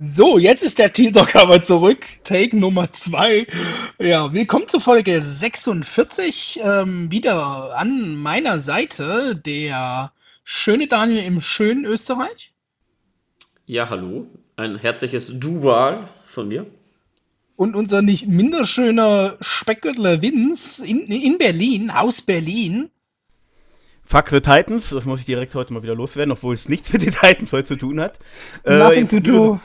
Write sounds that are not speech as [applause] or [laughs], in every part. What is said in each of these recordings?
So, jetzt ist der Talk aber zurück. Take Nummer 2. Ja, willkommen zur Folge 46. Ähm, wieder an meiner Seite der schöne Daniel im schönen Österreich. Ja, hallo. Ein herzliches Dual von mir. Und unser nicht minder schöner Speckgürtler Vince in, in Berlin, aus Berlin. Fuck the Titans, das muss ich direkt heute mal wieder loswerden, obwohl es nichts mit den Titans heute zu tun hat. Nothing äh, to do.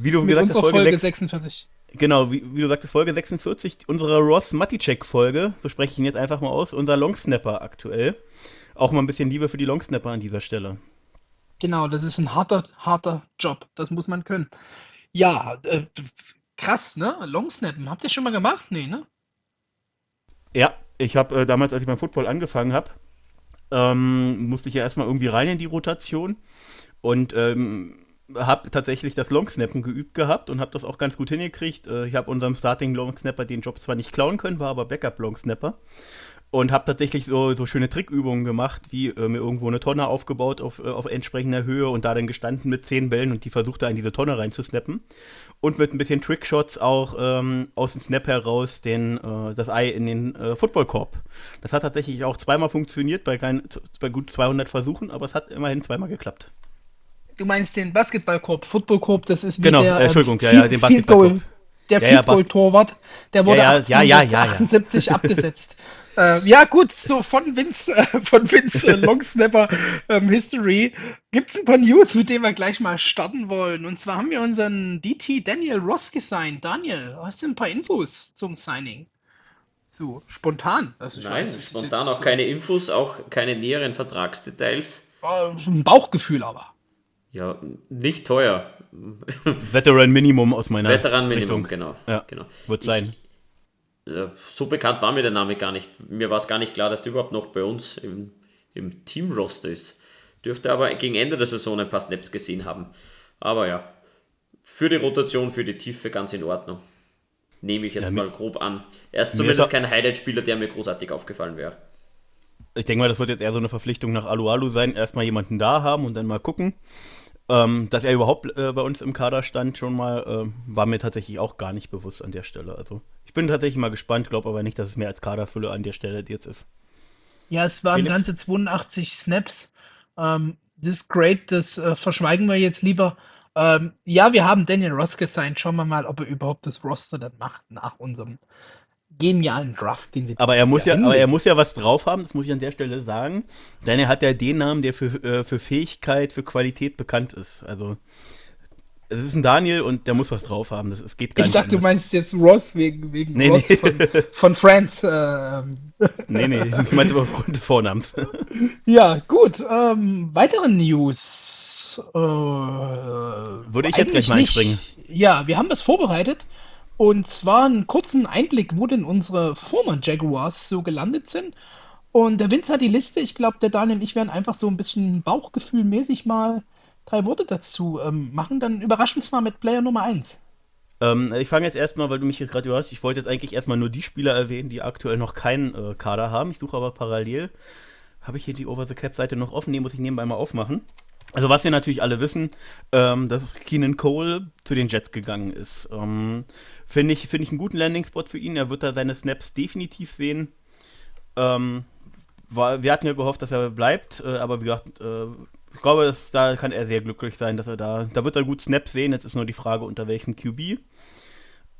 Wie du gesagt hast, Folge, Folge 46. Genau, wie, wie, du sagtest, Folge 46, unsere Ross Maticek-Folge, so spreche ich ihn jetzt einfach mal aus, unser Longsnapper aktuell. Auch mal ein bisschen Liebe für die Longsnapper an dieser Stelle. Genau, das ist ein harter, harter Job. Das muss man können. Ja, äh, krass, ne? Longsnappen. Habt ihr schon mal gemacht? Nee, ne? Ja, ich habe äh, damals, als ich beim Football angefangen habe, ähm, musste ich ja erstmal irgendwie rein in die Rotation. Und ähm, habe tatsächlich das Longsnappen geübt gehabt und habe das auch ganz gut hingekriegt. Äh, ich habe unserem Starting Longsnapper den Job zwar nicht klauen können, war aber Backup Longsnapper und habe tatsächlich so, so schöne Trickübungen gemacht, wie äh, mir irgendwo eine Tonne aufgebaut auf, äh, auf entsprechender Höhe und da dann gestanden mit zehn Bällen und die versucht da in diese Tonne reinzusnappen. Und mit ein bisschen Trickshots auch ähm, aus dem Snap heraus den, äh, das Ei in den äh, Footballkorb. Das hat tatsächlich auch zweimal funktioniert bei, kein, bei gut 200 Versuchen, aber es hat immerhin zweimal geklappt. Du meinst den Basketballkorb, Footballkorb, das ist genau, der, äh, Entschuldigung, ja, ja, den Basketballkorb. Der ja, Goal Torwart, der wurde ja, ja, ja, ja, 78 ja. [laughs] abgesetzt. äh, ja gut, so von Vince, äh, von Vince äh, [laughs] Longsnapper ähm, History gibt es ein paar News, mit denen wir gleich mal starten wollen. Und zwar haben wir unseren DT Daniel Ross gesigned. Daniel, hast du ein paar Infos zum Signing? So, spontan. Also Nein, weiß, spontan auch keine Infos, auch keine näheren Vertragsdetails. Äh, ein Bauchgefühl aber. Ja, nicht teuer. Veteran Minimum aus meiner Veteran Minimum, genau. Ja, genau. Wird sein. Ich, so bekannt war mir der Name gar nicht. Mir war es gar nicht klar, dass der überhaupt noch bei uns im, im Team-Roster ist. Dürfte aber gegen Ende der Saison ein paar Snaps gesehen haben. Aber ja, für die Rotation, für die Tiefe ganz in Ordnung. Nehme ich jetzt ja, mal grob an. Er ist zumindest kein Highlight-Spieler, der mir großartig aufgefallen wäre. Ich denke mal, das wird jetzt eher so eine Verpflichtung nach Alu Alu sein. Erstmal jemanden da haben und dann mal gucken. Ähm, dass er überhaupt äh, bei uns im Kader stand, schon mal, äh, war mir tatsächlich auch gar nicht bewusst an der Stelle. Also ich bin tatsächlich mal gespannt, glaube aber nicht, dass es mehr als Kaderfülle an der Stelle jetzt ist. Ja, es waren Felix? ganze 82 Snaps. Ähm, das ist great, das äh, verschweigen wir jetzt lieber. Ähm, ja, wir haben Daniel Ross gesigned. Schauen wir mal, ob er überhaupt das Roster dann macht nach unserem genialen Draft, den wir aber er muss ja, aber er muss ja was drauf haben, das muss ich an der Stelle sagen. Denn er hat ja den Namen, der für, äh, für Fähigkeit, für Qualität bekannt ist. Also es ist ein Daniel und der muss was drauf haben. Das, es geht gar ich nicht. Ich dachte, du meinst jetzt Ross wegen, wegen nee, Ross nee. Von, von Friends. Ähm. [laughs] Nee, nee, ich meinte aufgrund des Vornamens. [laughs] ja, gut. Ähm, weitere News. Äh, Würde ich jetzt gleich mal einspringen. Nicht. Ja, wir haben das vorbereitet. Und zwar einen kurzen Einblick, wo denn unsere Former Jaguars so gelandet sind. Und der Vince hat die Liste. Ich glaube, der Daniel und ich werden einfach so ein bisschen bauchgefühlmäßig mal drei Worte dazu ähm, machen. Dann überraschen wir uns mal mit Player Nummer 1. Ähm, ich fange jetzt erstmal, weil du mich gerade überrascht, ich wollte jetzt eigentlich erstmal nur die Spieler erwähnen, die aktuell noch keinen äh, Kader haben. Ich suche aber parallel. Habe ich hier die Over the Cap-Seite noch offen? Die muss ich nebenbei mal aufmachen. Also was wir natürlich alle wissen, ähm, dass Keenan Cole zu den Jets gegangen ist. Ähm, Finde ich, find ich einen guten Landing-Spot für ihn. Er wird da seine Snaps definitiv sehen. Ähm, war, wir hatten ja gehofft, dass er bleibt, äh, aber wie gesagt, äh, ich glaube, dass, da kann er sehr glücklich sein, dass er da, da wird er gut Snaps sehen. Jetzt ist nur die Frage, unter welchem QB.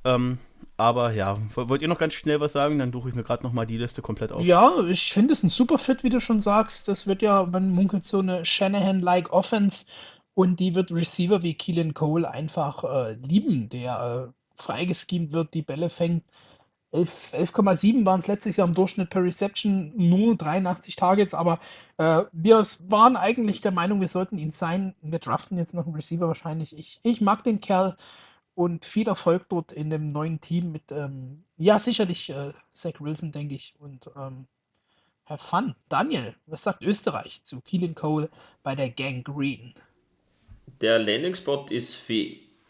Ähm, aber ja, wollt ihr noch ganz schnell was sagen? Dann suche ich mir gerade nochmal die Liste komplett auf. Ja, ich finde es ein super Fit, wie du schon sagst. Das wird ja, man munkelt so eine Shanahan-like Offense und die wird Receiver wie Keelan Cole einfach äh, lieben, der äh, freigeschemt wird, die Bälle fängt. 11,7 waren es letztes Jahr im Durchschnitt per Reception, nur 83 Targets, aber äh, wir waren eigentlich der Meinung, wir sollten ihn sein. Wir draften jetzt noch einen Receiver wahrscheinlich. Ich, ich mag den Kerl und viel Erfolg dort in dem neuen Team mit, ähm, ja, sicherlich äh, Zach Wilson, denke ich, und ähm, have fun. Daniel, was sagt Österreich zu Keelan Cole bei der Gang Green? Der Landing-Spot ist für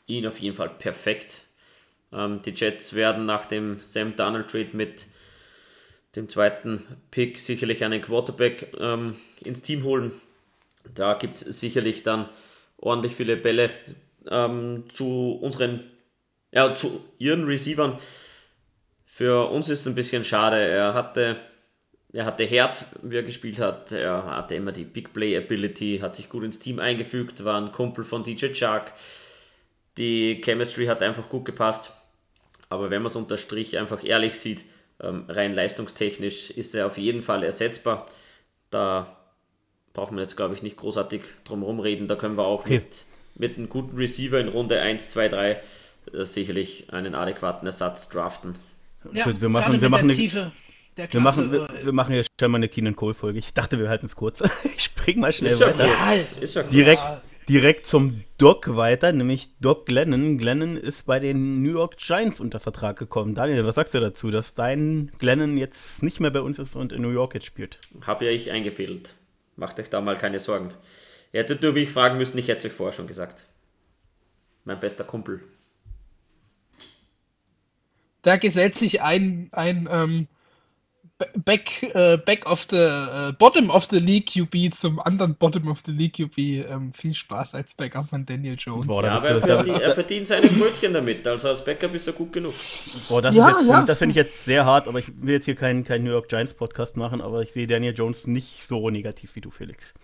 ihn auf jeden Fall perfekt. Ähm, die Jets werden nach dem Sam Darnold Trade mit dem zweiten Pick sicherlich einen Quarterback ähm, ins Team holen. Da gibt es sicherlich dann ordentlich viele Bälle ähm, zu unseren, ja, zu ihren Receivern. Für uns ist es ein bisschen schade. Er hatte, er hatte Herz, wie er gespielt hat. Er hatte immer die Big Play Ability, hat sich gut ins Team eingefügt, war ein Kumpel von DJ Chuck. Die Chemistry hat einfach gut gepasst. Aber wenn man es unter Strich einfach ehrlich sieht, ähm, rein leistungstechnisch ist er auf jeden Fall ersetzbar. Da braucht man jetzt, glaube ich, nicht großartig drum reden. Da können wir auch okay. mit, mit einem guten Receiver in Runde 1, 2, 3 äh, sicherlich einen adäquaten Ersatz draften. Ja, wir machen, wir machen eine, Klasse, wir machen, wir, äh, wir, machen jetzt schon mal eine Keenan Cole Folge. Ich dachte, wir halten es kurz. [laughs] ich spring mal schnell ist weiter. Ja ist ja direkt, direkt zum Doc weiter, nämlich Doc Glennon. Glennon ist bei den New York Giants unter Vertrag gekommen. Daniel, was sagst du dazu, dass dein Glennon jetzt nicht mehr bei uns ist und in New York jetzt spielt? Hab ja ich eingefädelt. Macht euch da mal keine Sorgen. Ihr hättet nur mich fragen müssen, ich hätte es euch vorher schon gesagt. Mein bester Kumpel. Da gesellt sich ein, ein ähm, Back, äh, back of the äh, Bottom of the League QB zum anderen Bottom of the League QB. Ähm, viel Spaß als Backup von Daniel Jones. Boah, ja, aber er, verdient, er verdient seine Brötchen damit. Also als Backup ist er gut genug. Boah, das, ja, ja. das finde ich jetzt sehr hart, aber ich will jetzt hier keinen kein New York Giants Podcast machen, aber ich sehe Daniel Jones nicht so negativ wie du, Felix.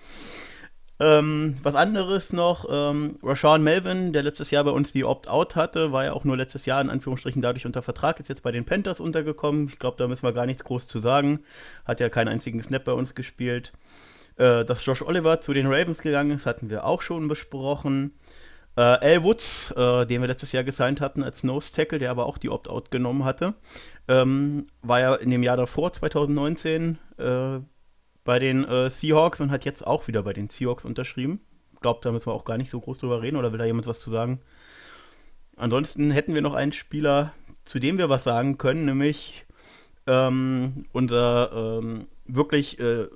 Ähm, was anderes noch, ähm, Rashawn Melvin, der letztes Jahr bei uns die Opt-out hatte, war ja auch nur letztes Jahr in Anführungsstrichen dadurch unter Vertrag, ist jetzt bei den Panthers untergekommen. Ich glaube, da müssen wir gar nichts groß zu sagen. Hat ja keinen einzigen Snap bei uns gespielt. Äh, dass Josh Oliver zu den Ravens gegangen ist, hatten wir auch schon besprochen. Äh, Al Woods, äh, den wir letztes Jahr gesigned hatten als Nose Tackle, der aber auch die Opt-out genommen hatte, ähm, war ja in dem Jahr davor, 2019, äh, bei den äh, Seahawks und hat jetzt auch wieder bei den Seahawks unterschrieben. Ich glaube, da müssen wir auch gar nicht so groß drüber reden oder will da jemand was zu sagen? Ansonsten hätten wir noch einen Spieler, zu dem wir was sagen können, nämlich ähm, unser ähm, wirklich, äh,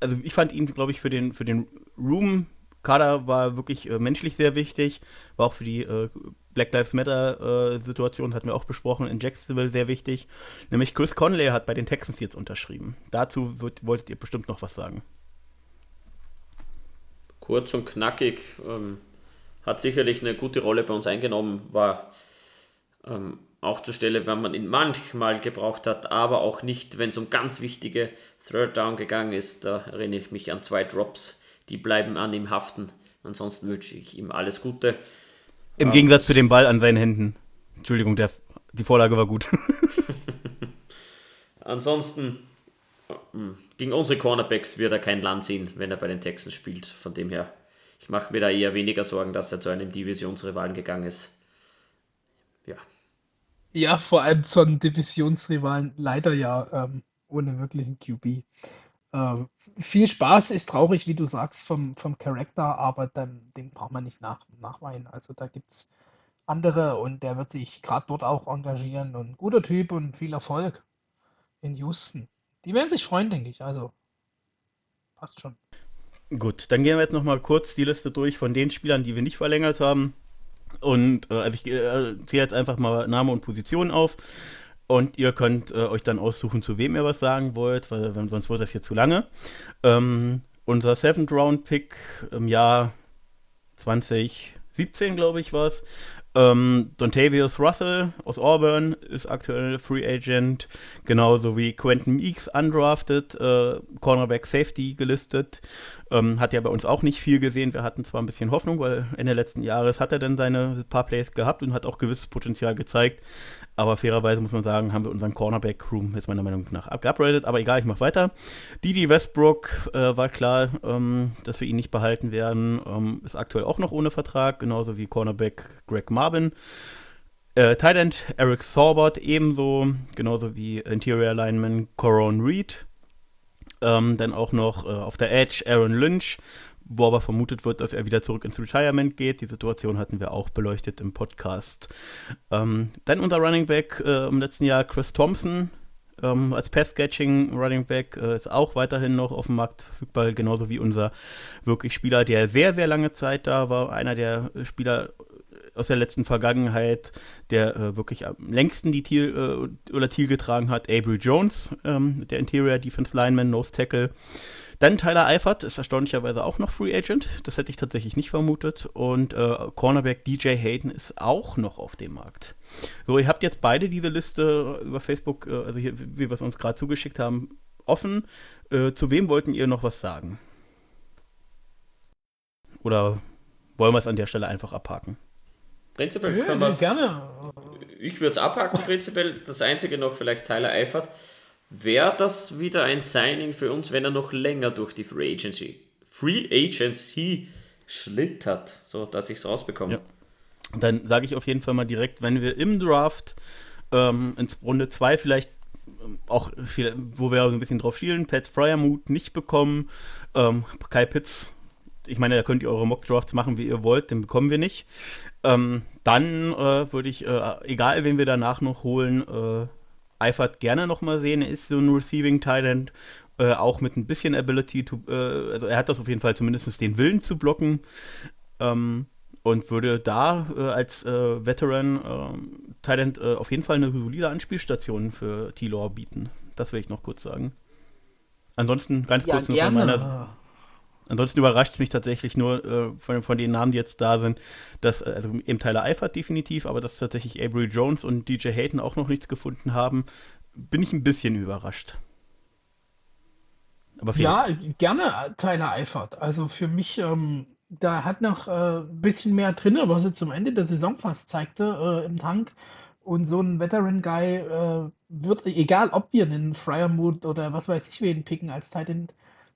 also ich fand ihn, glaube ich, für den, für den Room Kader war wirklich äh, menschlich sehr wichtig, war auch für die äh, Black Lives Matter äh, hatten wir auch besprochen, in Jacksonville sehr wichtig. Nämlich Chris Conley hat bei den Texans jetzt unterschrieben. Dazu wird, wolltet ihr bestimmt noch was sagen. Kurz und knackig, ähm, hat sicherlich eine gute Rolle bei uns eingenommen, war ähm, auch zur Stelle, wenn man ihn manchmal gebraucht hat, aber auch nicht, wenn es um ganz wichtige Third Down gegangen ist. Da erinnere ich mich an zwei Drops die bleiben an ihm haften. Ansonsten wünsche ich ihm alles Gute. Im ähm, Gegensatz zu dem Ball an seinen Händen. Entschuldigung, der, die Vorlage war gut. [laughs] Ansonsten hm, gegen unsere Cornerbacks wird er kein Land sehen, wenn er bei den Texans spielt. Von dem her, ich mache mir da eher weniger Sorgen, dass er zu einem Divisionsrivalen gegangen ist. Ja. Ja, vor allem zu einem Divisionsrivalen leider ja ähm, ohne wirklichen QB. Äh, viel Spaß ist traurig, wie du sagst, vom, vom Charakter, aber dann, den braucht man nicht nach, nachweinen. Also da gibt es andere und der wird sich gerade dort auch engagieren und guter Typ und viel Erfolg in Houston. Die werden sich freuen, denke ich. Also passt schon. Gut, dann gehen wir jetzt nochmal kurz die Liste durch von den Spielern, die wir nicht verlängert haben. Und äh, also ich äh, zähle jetzt einfach mal Name und Position auf. Und ihr könnt äh, euch dann aussuchen, zu wem ihr was sagen wollt, weil sonst wird das hier zu lange. Ähm, unser Seventh Round Pick im Jahr 2017, glaube ich, war es. Ähm, Dontavius Russell aus Auburn ist aktuell Free Agent, genauso wie Quentin Meeks undrafted, äh, Cornerback Safety gelistet. Ähm, hat ja bei uns auch nicht viel gesehen. Wir hatten zwar ein bisschen Hoffnung, weil Ende letzten Jahres hat er dann seine paar Plays gehabt und hat auch gewisses Potenzial gezeigt. Aber fairerweise muss man sagen, haben wir unseren Cornerback-Room jetzt meiner Meinung nach abgeupgradet. Aber egal, ich mache weiter. Didi Westbrook äh, war klar, ähm, dass wir ihn nicht behalten werden. Ähm, ist aktuell auch noch ohne Vertrag, genauso wie Cornerback Greg Marvin. Äh, Thailand Eric Saubert ebenso, genauso wie Interior Lineman Coron Reed. Ähm, dann auch noch äh, auf der Edge Aaron Lynch, wo aber vermutet wird, dass er wieder zurück ins Retirement geht. Die Situation hatten wir auch beleuchtet im Podcast. Ähm, dann unser Running Back äh, im letzten Jahr, Chris Thompson, ähm, als Pass-Catching Running Back äh, ist auch weiterhin noch auf dem Markt verfügbar, genauso wie unser wirklich Spieler, der sehr, sehr lange Zeit da war. Einer der Spieler aus der letzten Vergangenheit, der äh, wirklich am längsten die Thiel, äh, oder Thiel getragen hat, Avery Jones, ähm, der Interior Defense Lineman, Nose Tackle. Dann Tyler Eifert ist erstaunlicherweise auch noch Free Agent. Das hätte ich tatsächlich nicht vermutet. Und äh, Cornerback DJ Hayden ist auch noch auf dem Markt. So, ihr habt jetzt beide diese Liste über Facebook, äh, also hier, wie wir es uns gerade zugeschickt haben, offen. Äh, zu wem wollten ihr noch was sagen? Oder wollen wir es an der Stelle einfach abhaken? Prinzipiell ja, können wir es. Gerne. Ich würde es abhaken, prinzipiell. Das einzige noch, vielleicht Tyler Eifert. Wäre das wieder ein Signing für uns, wenn er noch länger durch die Free Agency, Free Agency schlittert, so dass ich es rausbekomme? Ja. Dann sage ich auf jeden Fall mal direkt, wenn wir im Draft ähm, ins Runde 2 vielleicht ähm, auch, viel, wo wir ein bisschen drauf schielen, Pat Fryermuth nicht bekommen, ähm, Kai Pitts ich meine, da könnt ihr eure Mock-Drafts machen, wie ihr wollt, den bekommen wir nicht. Ähm, dann äh, würde ich, äh, egal wen wir danach noch holen, äh, Eifert gerne nochmal sehen. Er ist so ein Receiving Talent, äh, auch mit ein bisschen Ability, to, äh, also er hat das auf jeden Fall zumindest den Willen zu blocken. Ähm, und würde da äh, als äh, Veteran äh, Talent äh, auf jeden Fall eine solide Anspielstation für T-Law bieten. Das will ich noch kurz sagen. Ansonsten ganz ja, kurz noch von meiner Ansonsten überrascht es mich tatsächlich nur äh, von, von, den Namen, die jetzt da sind, dass, äh, also eben Tyler Eifert definitiv, aber dass tatsächlich Avery Jones und DJ Hayton auch noch nichts gefunden haben, bin ich ein bisschen überrascht. Aber ja, gerne Tyler Eifert. Also für mich, ähm, da hat noch äh, ein bisschen mehr drin, was er zum Ende der Saison fast zeigte äh, im Tank. Und so ein Veteran-Guy äh, wird, egal ob wir einen Fryermood oder was weiß ich wen picken als Titan,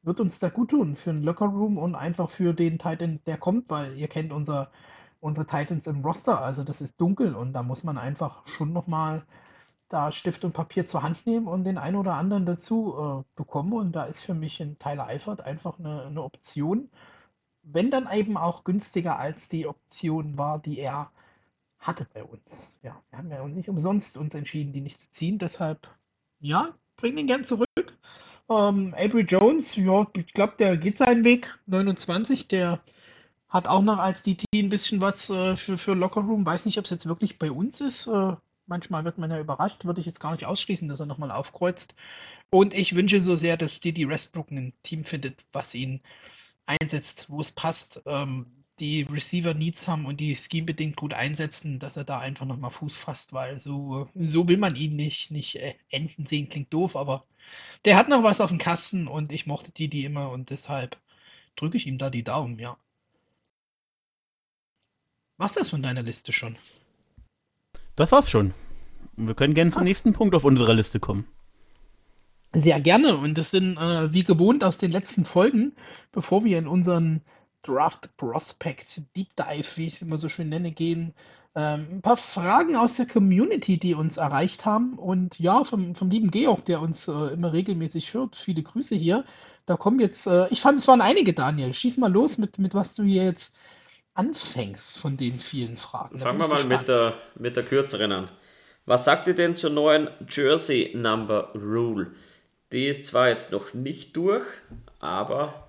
wird uns da gut tun für einen Lockerroom und einfach für den Titan, der kommt, weil ihr kennt unser, unsere Titans im Roster, also das ist dunkel und da muss man einfach schon nochmal da Stift und Papier zur Hand nehmen und den einen oder anderen dazu äh, bekommen und da ist für mich ein Tyler Eifert einfach eine, eine Option, wenn dann eben auch günstiger als die Option war, die er hatte bei uns. Ja, wir haben ja nicht umsonst uns entschieden, die nicht zu ziehen, deshalb ja, bring den gern zurück. Ähm, Avery Jones, ja, ich glaube, der geht seinen Weg. 29, der hat auch noch als DT ein bisschen was äh, für, für Lockerroom. Weiß nicht, ob es jetzt wirklich bei uns ist. Äh, manchmal wird man ja überrascht. Würde ich jetzt gar nicht ausschließen, dass er nochmal aufkreuzt. Und ich wünsche so sehr, dass Didi Westbrook ein Team findet, was ihn einsetzt, wo es passt. Ähm, die Receiver Needs haben und die Scheme bedingt gut einsetzen, dass er da einfach nochmal Fuß fasst, weil so, so will man ihn nicht, nicht äh, enden sehen, klingt doof, aber der hat noch was auf dem Kasten und ich mochte die die immer und deshalb drücke ich ihm da die Daumen, ja. Was ist das von deiner Liste schon? Das war's schon. Wir können gerne zum nächsten Punkt auf unserer Liste kommen. Sehr gerne. Und das sind äh, wie gewohnt aus den letzten Folgen, bevor wir in unseren Draft Prospect Deep Dive, wie ich es immer so schön nenne, gehen, ähm, ein paar Fragen aus der Community, die uns erreicht haben. Und ja, vom, vom lieben Georg, der uns äh, immer regelmäßig hört. Viele Grüße hier. Da kommen jetzt, äh, ich fand, es waren einige, Daniel. Schieß mal los mit, mit was du hier jetzt anfängst von den vielen Fragen. Fangen wir mal mit der, mit der kürzeren an. Was sagt ihr denn zur neuen Jersey Number Rule? Die ist zwar jetzt noch nicht durch, aber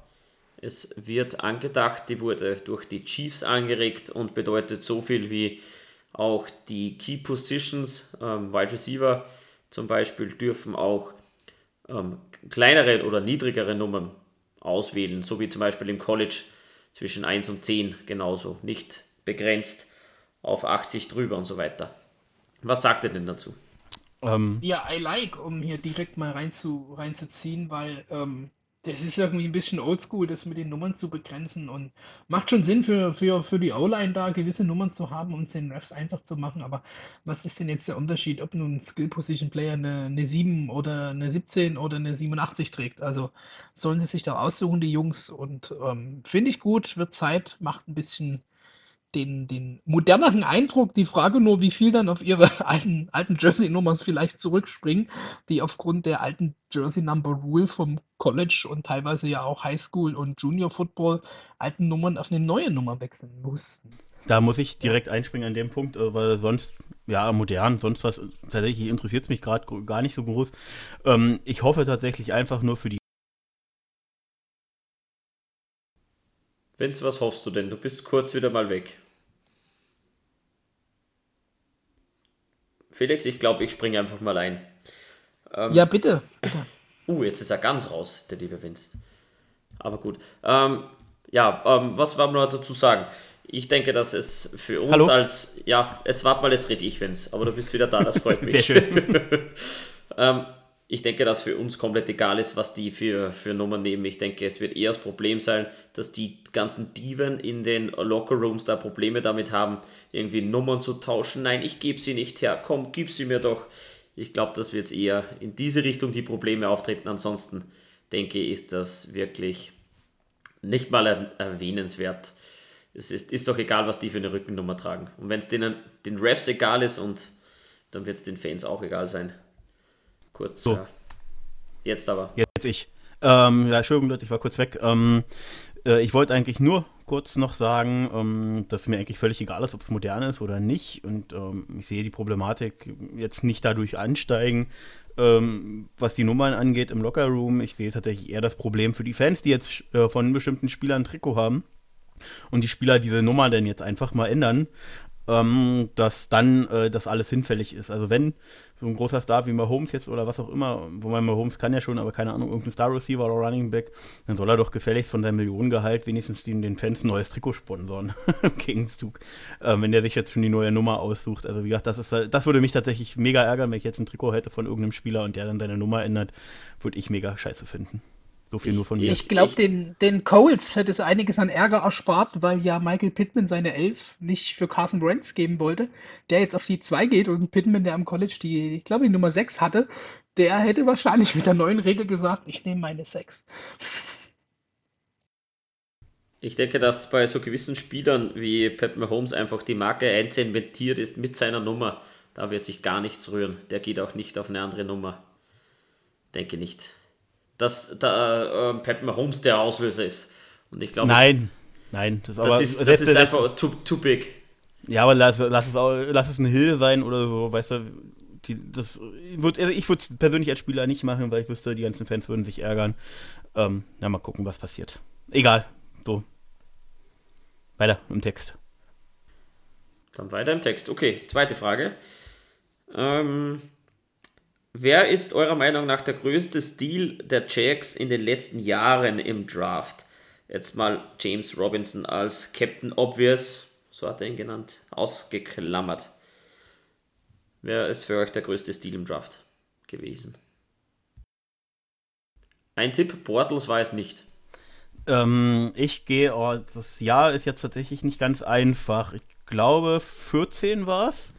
es wird angedacht, die wurde durch die Chiefs angeregt und bedeutet so viel wie auch die Key Positions, ähm, Wide Receiver zum Beispiel, dürfen auch ähm, kleinere oder niedrigere Nummern auswählen, so wie zum Beispiel im College zwischen 1 und 10 genauso, nicht begrenzt auf 80 drüber und so weiter. Was sagt ihr denn dazu? Ähm, ja, I like, um hier direkt mal rein zu, reinzuziehen, weil ähm, das ist irgendwie ein bisschen oldschool, das mit den Nummern zu begrenzen und macht schon Sinn für, für, für die O-Line da gewisse Nummern zu haben, um es den Refs einfach zu machen. Aber was ist denn jetzt der Unterschied, ob nun ein Skill Position Player eine, eine 7 oder eine 17 oder eine 87 trägt? Also sollen sie sich da aussuchen, die Jungs. Und ähm, finde ich gut, wird Zeit, macht ein bisschen den, den moderneren Eindruck. Die Frage nur, wie viel dann auf ihre [laughs] alten, alten Jersey-Nummern vielleicht zurückspringen, die aufgrund der alten Jersey-Number-Rule vom College und teilweise ja auch Highschool und Junior Football alten Nummern auf eine neue Nummer wechseln mussten. Da muss ich direkt einspringen an dem Punkt, äh, weil sonst, ja, modern, sonst was, tatsächlich interessiert es mich gerade gar nicht so groß. Ähm, ich hoffe tatsächlich einfach nur für die Vince, was hoffst du denn? Du bist kurz wieder mal weg. Felix, ich glaube, ich springe einfach mal ein. Ähm, ja, bitte. bitte. Uh, jetzt ist er ganz raus, der liebe Vince. Aber gut. Ähm, ja, ähm, was wollen wir dazu sagen? Ich denke, dass es für uns Hallo? als, ja, jetzt warte mal, jetzt rede ich, wenn's, aber du bist wieder da, das freut [laughs] mich. Sehr schön. [laughs] ähm, ich denke, dass für uns komplett egal ist, was die für, für Nummern nehmen. Ich denke, es wird eher das Problem sein, dass die ganzen Diven in den Lockerrooms da Probleme damit haben, irgendwie Nummern zu tauschen. Nein, ich gebe sie nicht her. Komm, gib sie mir doch. Ich glaube, dass wir jetzt eher in diese Richtung die Probleme auftreten. Ansonsten denke ich, ist das wirklich nicht mal er erwähnenswert. Es ist, ist doch egal, was die für eine Rückennummer tragen. Und wenn es denen den Refs egal ist und dann wird es den Fans auch egal sein. Kurz. So. Äh, jetzt aber. Jetzt ich. Ähm, ja, Entschuldigung, Leute, ich war kurz weg. Ähm, äh, ich wollte eigentlich nur kurz noch sagen, ähm, dass mir eigentlich völlig egal ist, ob es modern ist oder nicht. Und ähm, ich sehe die Problematik jetzt nicht dadurch ansteigen, ähm, was die Nummern angeht im Lockerroom. Ich sehe tatsächlich eher das Problem für die Fans, die jetzt äh, von bestimmten Spielern ein Trikot haben und die Spieler diese Nummer dann jetzt einfach mal ändern, ähm, dass dann äh, das alles hinfällig ist. Also wenn so ein großer Star wie Mahomes jetzt oder was auch immer, wo man Mahomes kann ja schon, aber keine Ahnung, irgendein Star Receiver oder Running Back, dann soll er doch gefälligst von seinem Millionengehalt wenigstens den, den Fans ein neues Trikot sponsoren [laughs] im Gegenzug, äh, wenn der sich jetzt schon die neue Nummer aussucht. Also wie gesagt, das ist das würde mich tatsächlich mega ärgern, wenn ich jetzt ein Trikot hätte von irgendeinem Spieler und der dann seine Nummer ändert, würde ich mega scheiße finden. So viel Ich- nur von mir. Ich glaube, den, den Coles hätte es einiges an Ärger erspart, weil ja Michael Pittman seine Elf nicht für Carson Wentz geben wollte, der jetzt auf die 2 geht und Pittman, der am College die, ich glaube, die Nummer 6 hatte, der hätte wahrscheinlich mit der neuen Regel gesagt, ich nehme meine 6. Ich denke, dass bei so gewissen Spielern wie Pat Mahomes einfach die Marke einzementiert ist mit seiner Nummer. Da wird sich gar nichts rühren. Der geht auch nicht auf eine andere Nummer. Denke nicht. Dass da äh, Pat Mahomes der Auslöser ist. Und ich glaube, Nein, nein. Das, das ist, das ist einfach too, too big. Ja, aber lass, lass, es, auch, lass es ein Hill sein oder so, weißt du. Die, das würd, also ich würde es persönlich als Spieler nicht machen, weil ich wüsste, die ganzen Fans würden sich ärgern. Ähm, na, mal gucken, was passiert. Egal, so. Weiter im Text. Dann weiter im Text. Okay, zweite Frage. Ähm, wer ist eurer Meinung nach der größte Stil der Jacks in den letzten Jahren im Draft? Jetzt mal James Robinson als Captain Obvious, so hat er ihn genannt, ausgeklammert. Wer ist für euch der größte Stil im Draft gewesen? Ein Tipp, Bortles war es nicht. Ähm, ich gehe, oh, das Jahr ist jetzt tatsächlich nicht ganz einfach. Ich glaube, 14 war es.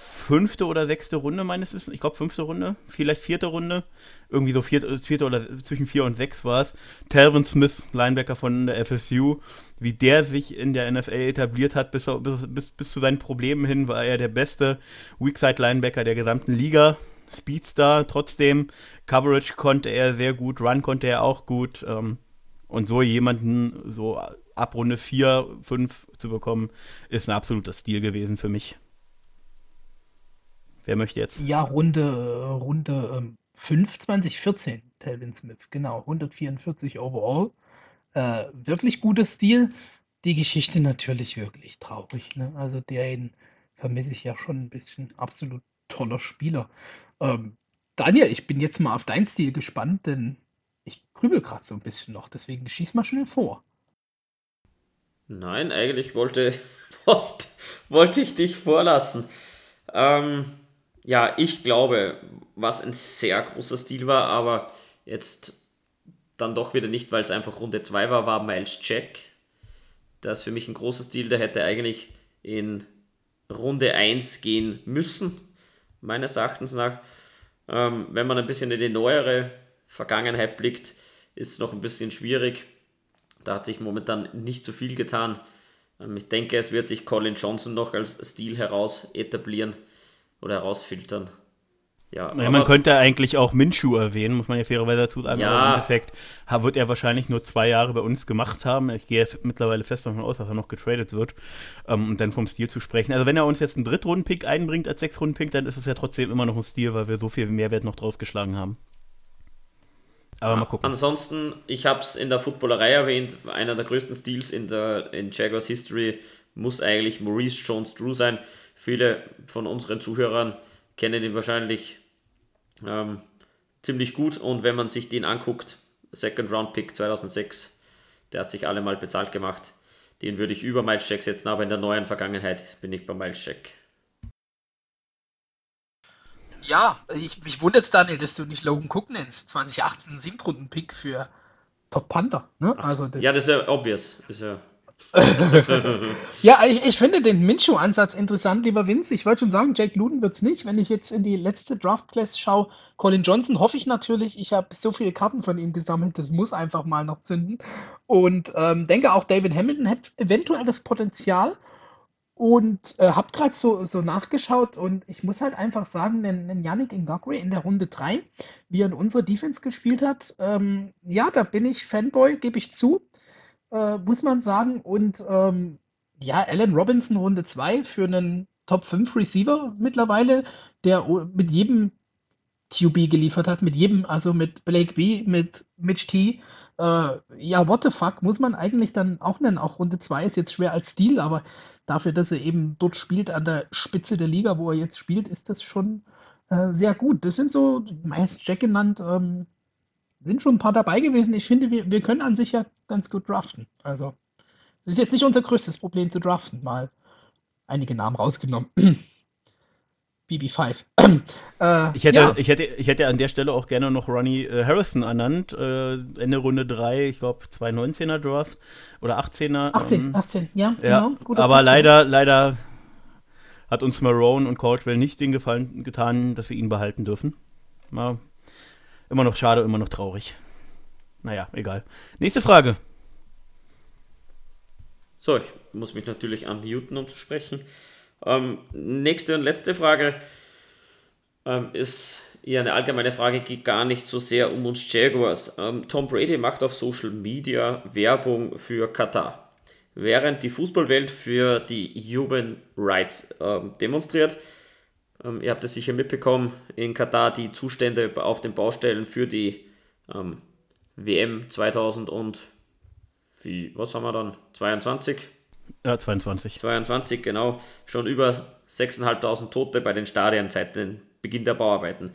Fünfte oder sechste Runde meines Wissens. Ich glaube, fünfte Runde, vielleicht vierte Runde. Irgendwie so vierte, vierte oder zwischen vier und sechs war es. Talvin Smith, Linebacker von der FSU, wie der sich in der NFL etabliert hat, bis, bis, bis, bis zu seinen Problemen hin, war er der beste Weakside-Linebacker der gesamten Liga. Speedstar, trotzdem Coverage konnte er sehr gut, Run konnte er auch gut. Ähm, und so jemanden so ab Runde 4, 5 zu bekommen, ist ein absoluter Stil gewesen für mich. Wer möchte jetzt? Ja, Runde, Runde ähm, 5, 2014, Telvin Smith, genau, 144 overall. Äh, wirklich guter Stil. Die Geschichte natürlich wirklich traurig. Ne? Also den vermisse ich ja schon ein bisschen. Absolut toller Spieler. Ähm, Daniel, ich bin jetzt mal auf deinen Stil gespannt, denn ich grübel gerade so ein bisschen noch. Deswegen schieß mal schnell vor. Nein, eigentlich wollte, [laughs] wollte, wollte ich dich vorlassen. Ähm, ja, ich glaube, was ein sehr großer Stil war, aber jetzt dann doch wieder nicht, weil es einfach Runde 2 war, war Miles Jack. Das ist für mich ein großer Stil, der hätte eigentlich in Runde 1 gehen müssen, meines Erachtens nach. Ähm, wenn man ein bisschen in die neuere Vergangenheit blickt, ist es noch ein bisschen schwierig. Da hat sich momentan nicht so viel getan. Ähm, ich denke, es wird sich Colin Johnson noch als Stil heraus etablieren oder herausfiltern. Ja, Naja, man könnte eigentlich auch Minshew erwähnen, muss man ja fairerweise dazu sagen. Ja. Aber im Endeffekt wird er wahrscheinlich nur zwei Jahre bei uns gemacht haben. Ich gehe mittlerweile fest davon aus, dass er noch getradet wird, ähm, um dann vom Stil zu sprechen. Also wenn er uns jetzt einen Drittrunden-Pick einbringt als Sechsrunden-Pick, dann ist es ja trotzdem immer noch ein Stil, weil wir so viel Mehrwert noch draus geschlagen haben. Aber mal gucken. Ansonsten, ich habe es in der Footballerei erwähnt, einer der größten Stils in der in Jaguars History muss eigentlich Maurice Jones-Drew sein. Viele von unseren Zuhörern kennen ihn wahrscheinlich ähm, ziemlich gut und wenn man sich den anguckt, Second Round Pick 2006. Der hat sich alle mal bezahlt gemacht. Den würde ich über Miles Jack setzen, aber in der neuen Vergangenheit bin ich bei Miles Jack. Ja, ich, mich wundert es, Daniel, dass du nicht Logan Cook nennst. 2018 Siebtrunden-Pick für Top Panther. Ne? Also das ja, das ist ja obvious. Ist ja [laughs] ja, ich, ich finde den Minshew-Ansatz interessant, lieber Vince. Ich wollte schon sagen, Jake Luden wird es nicht. Wenn ich jetzt in die letzte Draft-Class schaue, Colin Johnson hoffe ich natürlich. Ich habe so viele Karten von ihm gesammelt, das muss einfach mal noch zünden. Und ähm, denke auch, David Hamilton hat eventuell das Potenzial. Und äh, habe gerade so, so nachgeschaut und ich muss halt einfach sagen, den, den Yannick Ngakwe in der Runde 3, wie er in unserer Defense gespielt hat, ähm, ja, da bin ich Fanboy, gebe ich zu äh, muss man sagen. Und ähm, ja, Allen Robinson Runde 2 für einen Top 5 Receiver mittlerweile, der mit jedem QB geliefert hat, mit jedem, also mit Blake B, mit Mitch T. Äh, ja, what the fuck, muss man eigentlich dann auch nennen. Auch Runde 2 ist jetzt schwer als Stil, aber dafür, dass er eben dort spielt, an der Spitze der Liga, wo er jetzt spielt, ist das schon äh, sehr gut. Das sind so, meist Jack genannt, ähm, sind schon ein paar dabei gewesen. Ich finde, wir, wir können an sich ja ganz gut draften. Also, das ist jetzt nicht unser größtes Problem zu draften. Mal einige Namen rausgenommen. [clears throat] BB5. [clears throat] äh, ich, hätte, ja. ich, hätte, ich hätte an der Stelle auch gerne noch Ronnie äh, Harrison ernannt. Äh, Ende Runde 3, ich glaube 2019er Draft oder 18er. 18, ähm, 18, ja, ja genau. Aber leider, leider hat uns Marone und Caldwell nicht den Gefallen getan, dass wir ihn behalten dürfen. Mal Immer noch schade, immer noch traurig. Naja, egal. Nächste Frage. So, ich muss mich natürlich unmuten, um zu sprechen. Ähm, nächste und letzte Frage ähm, ist eher eine allgemeine Frage, geht gar nicht so sehr um uns Jaguars. Ähm, Tom Brady macht auf Social Media Werbung für Katar. Während die Fußballwelt für die Human Rights ähm, demonstriert, ähm, ihr habt es sicher mitbekommen, in Katar die Zustände auf den Baustellen für die ähm, WM 2000 und wie, was haben wir dann? 22? Ja, 22. 22, genau. Schon über 6.500 Tote bei den Stadien seit dem Beginn der Bauarbeiten.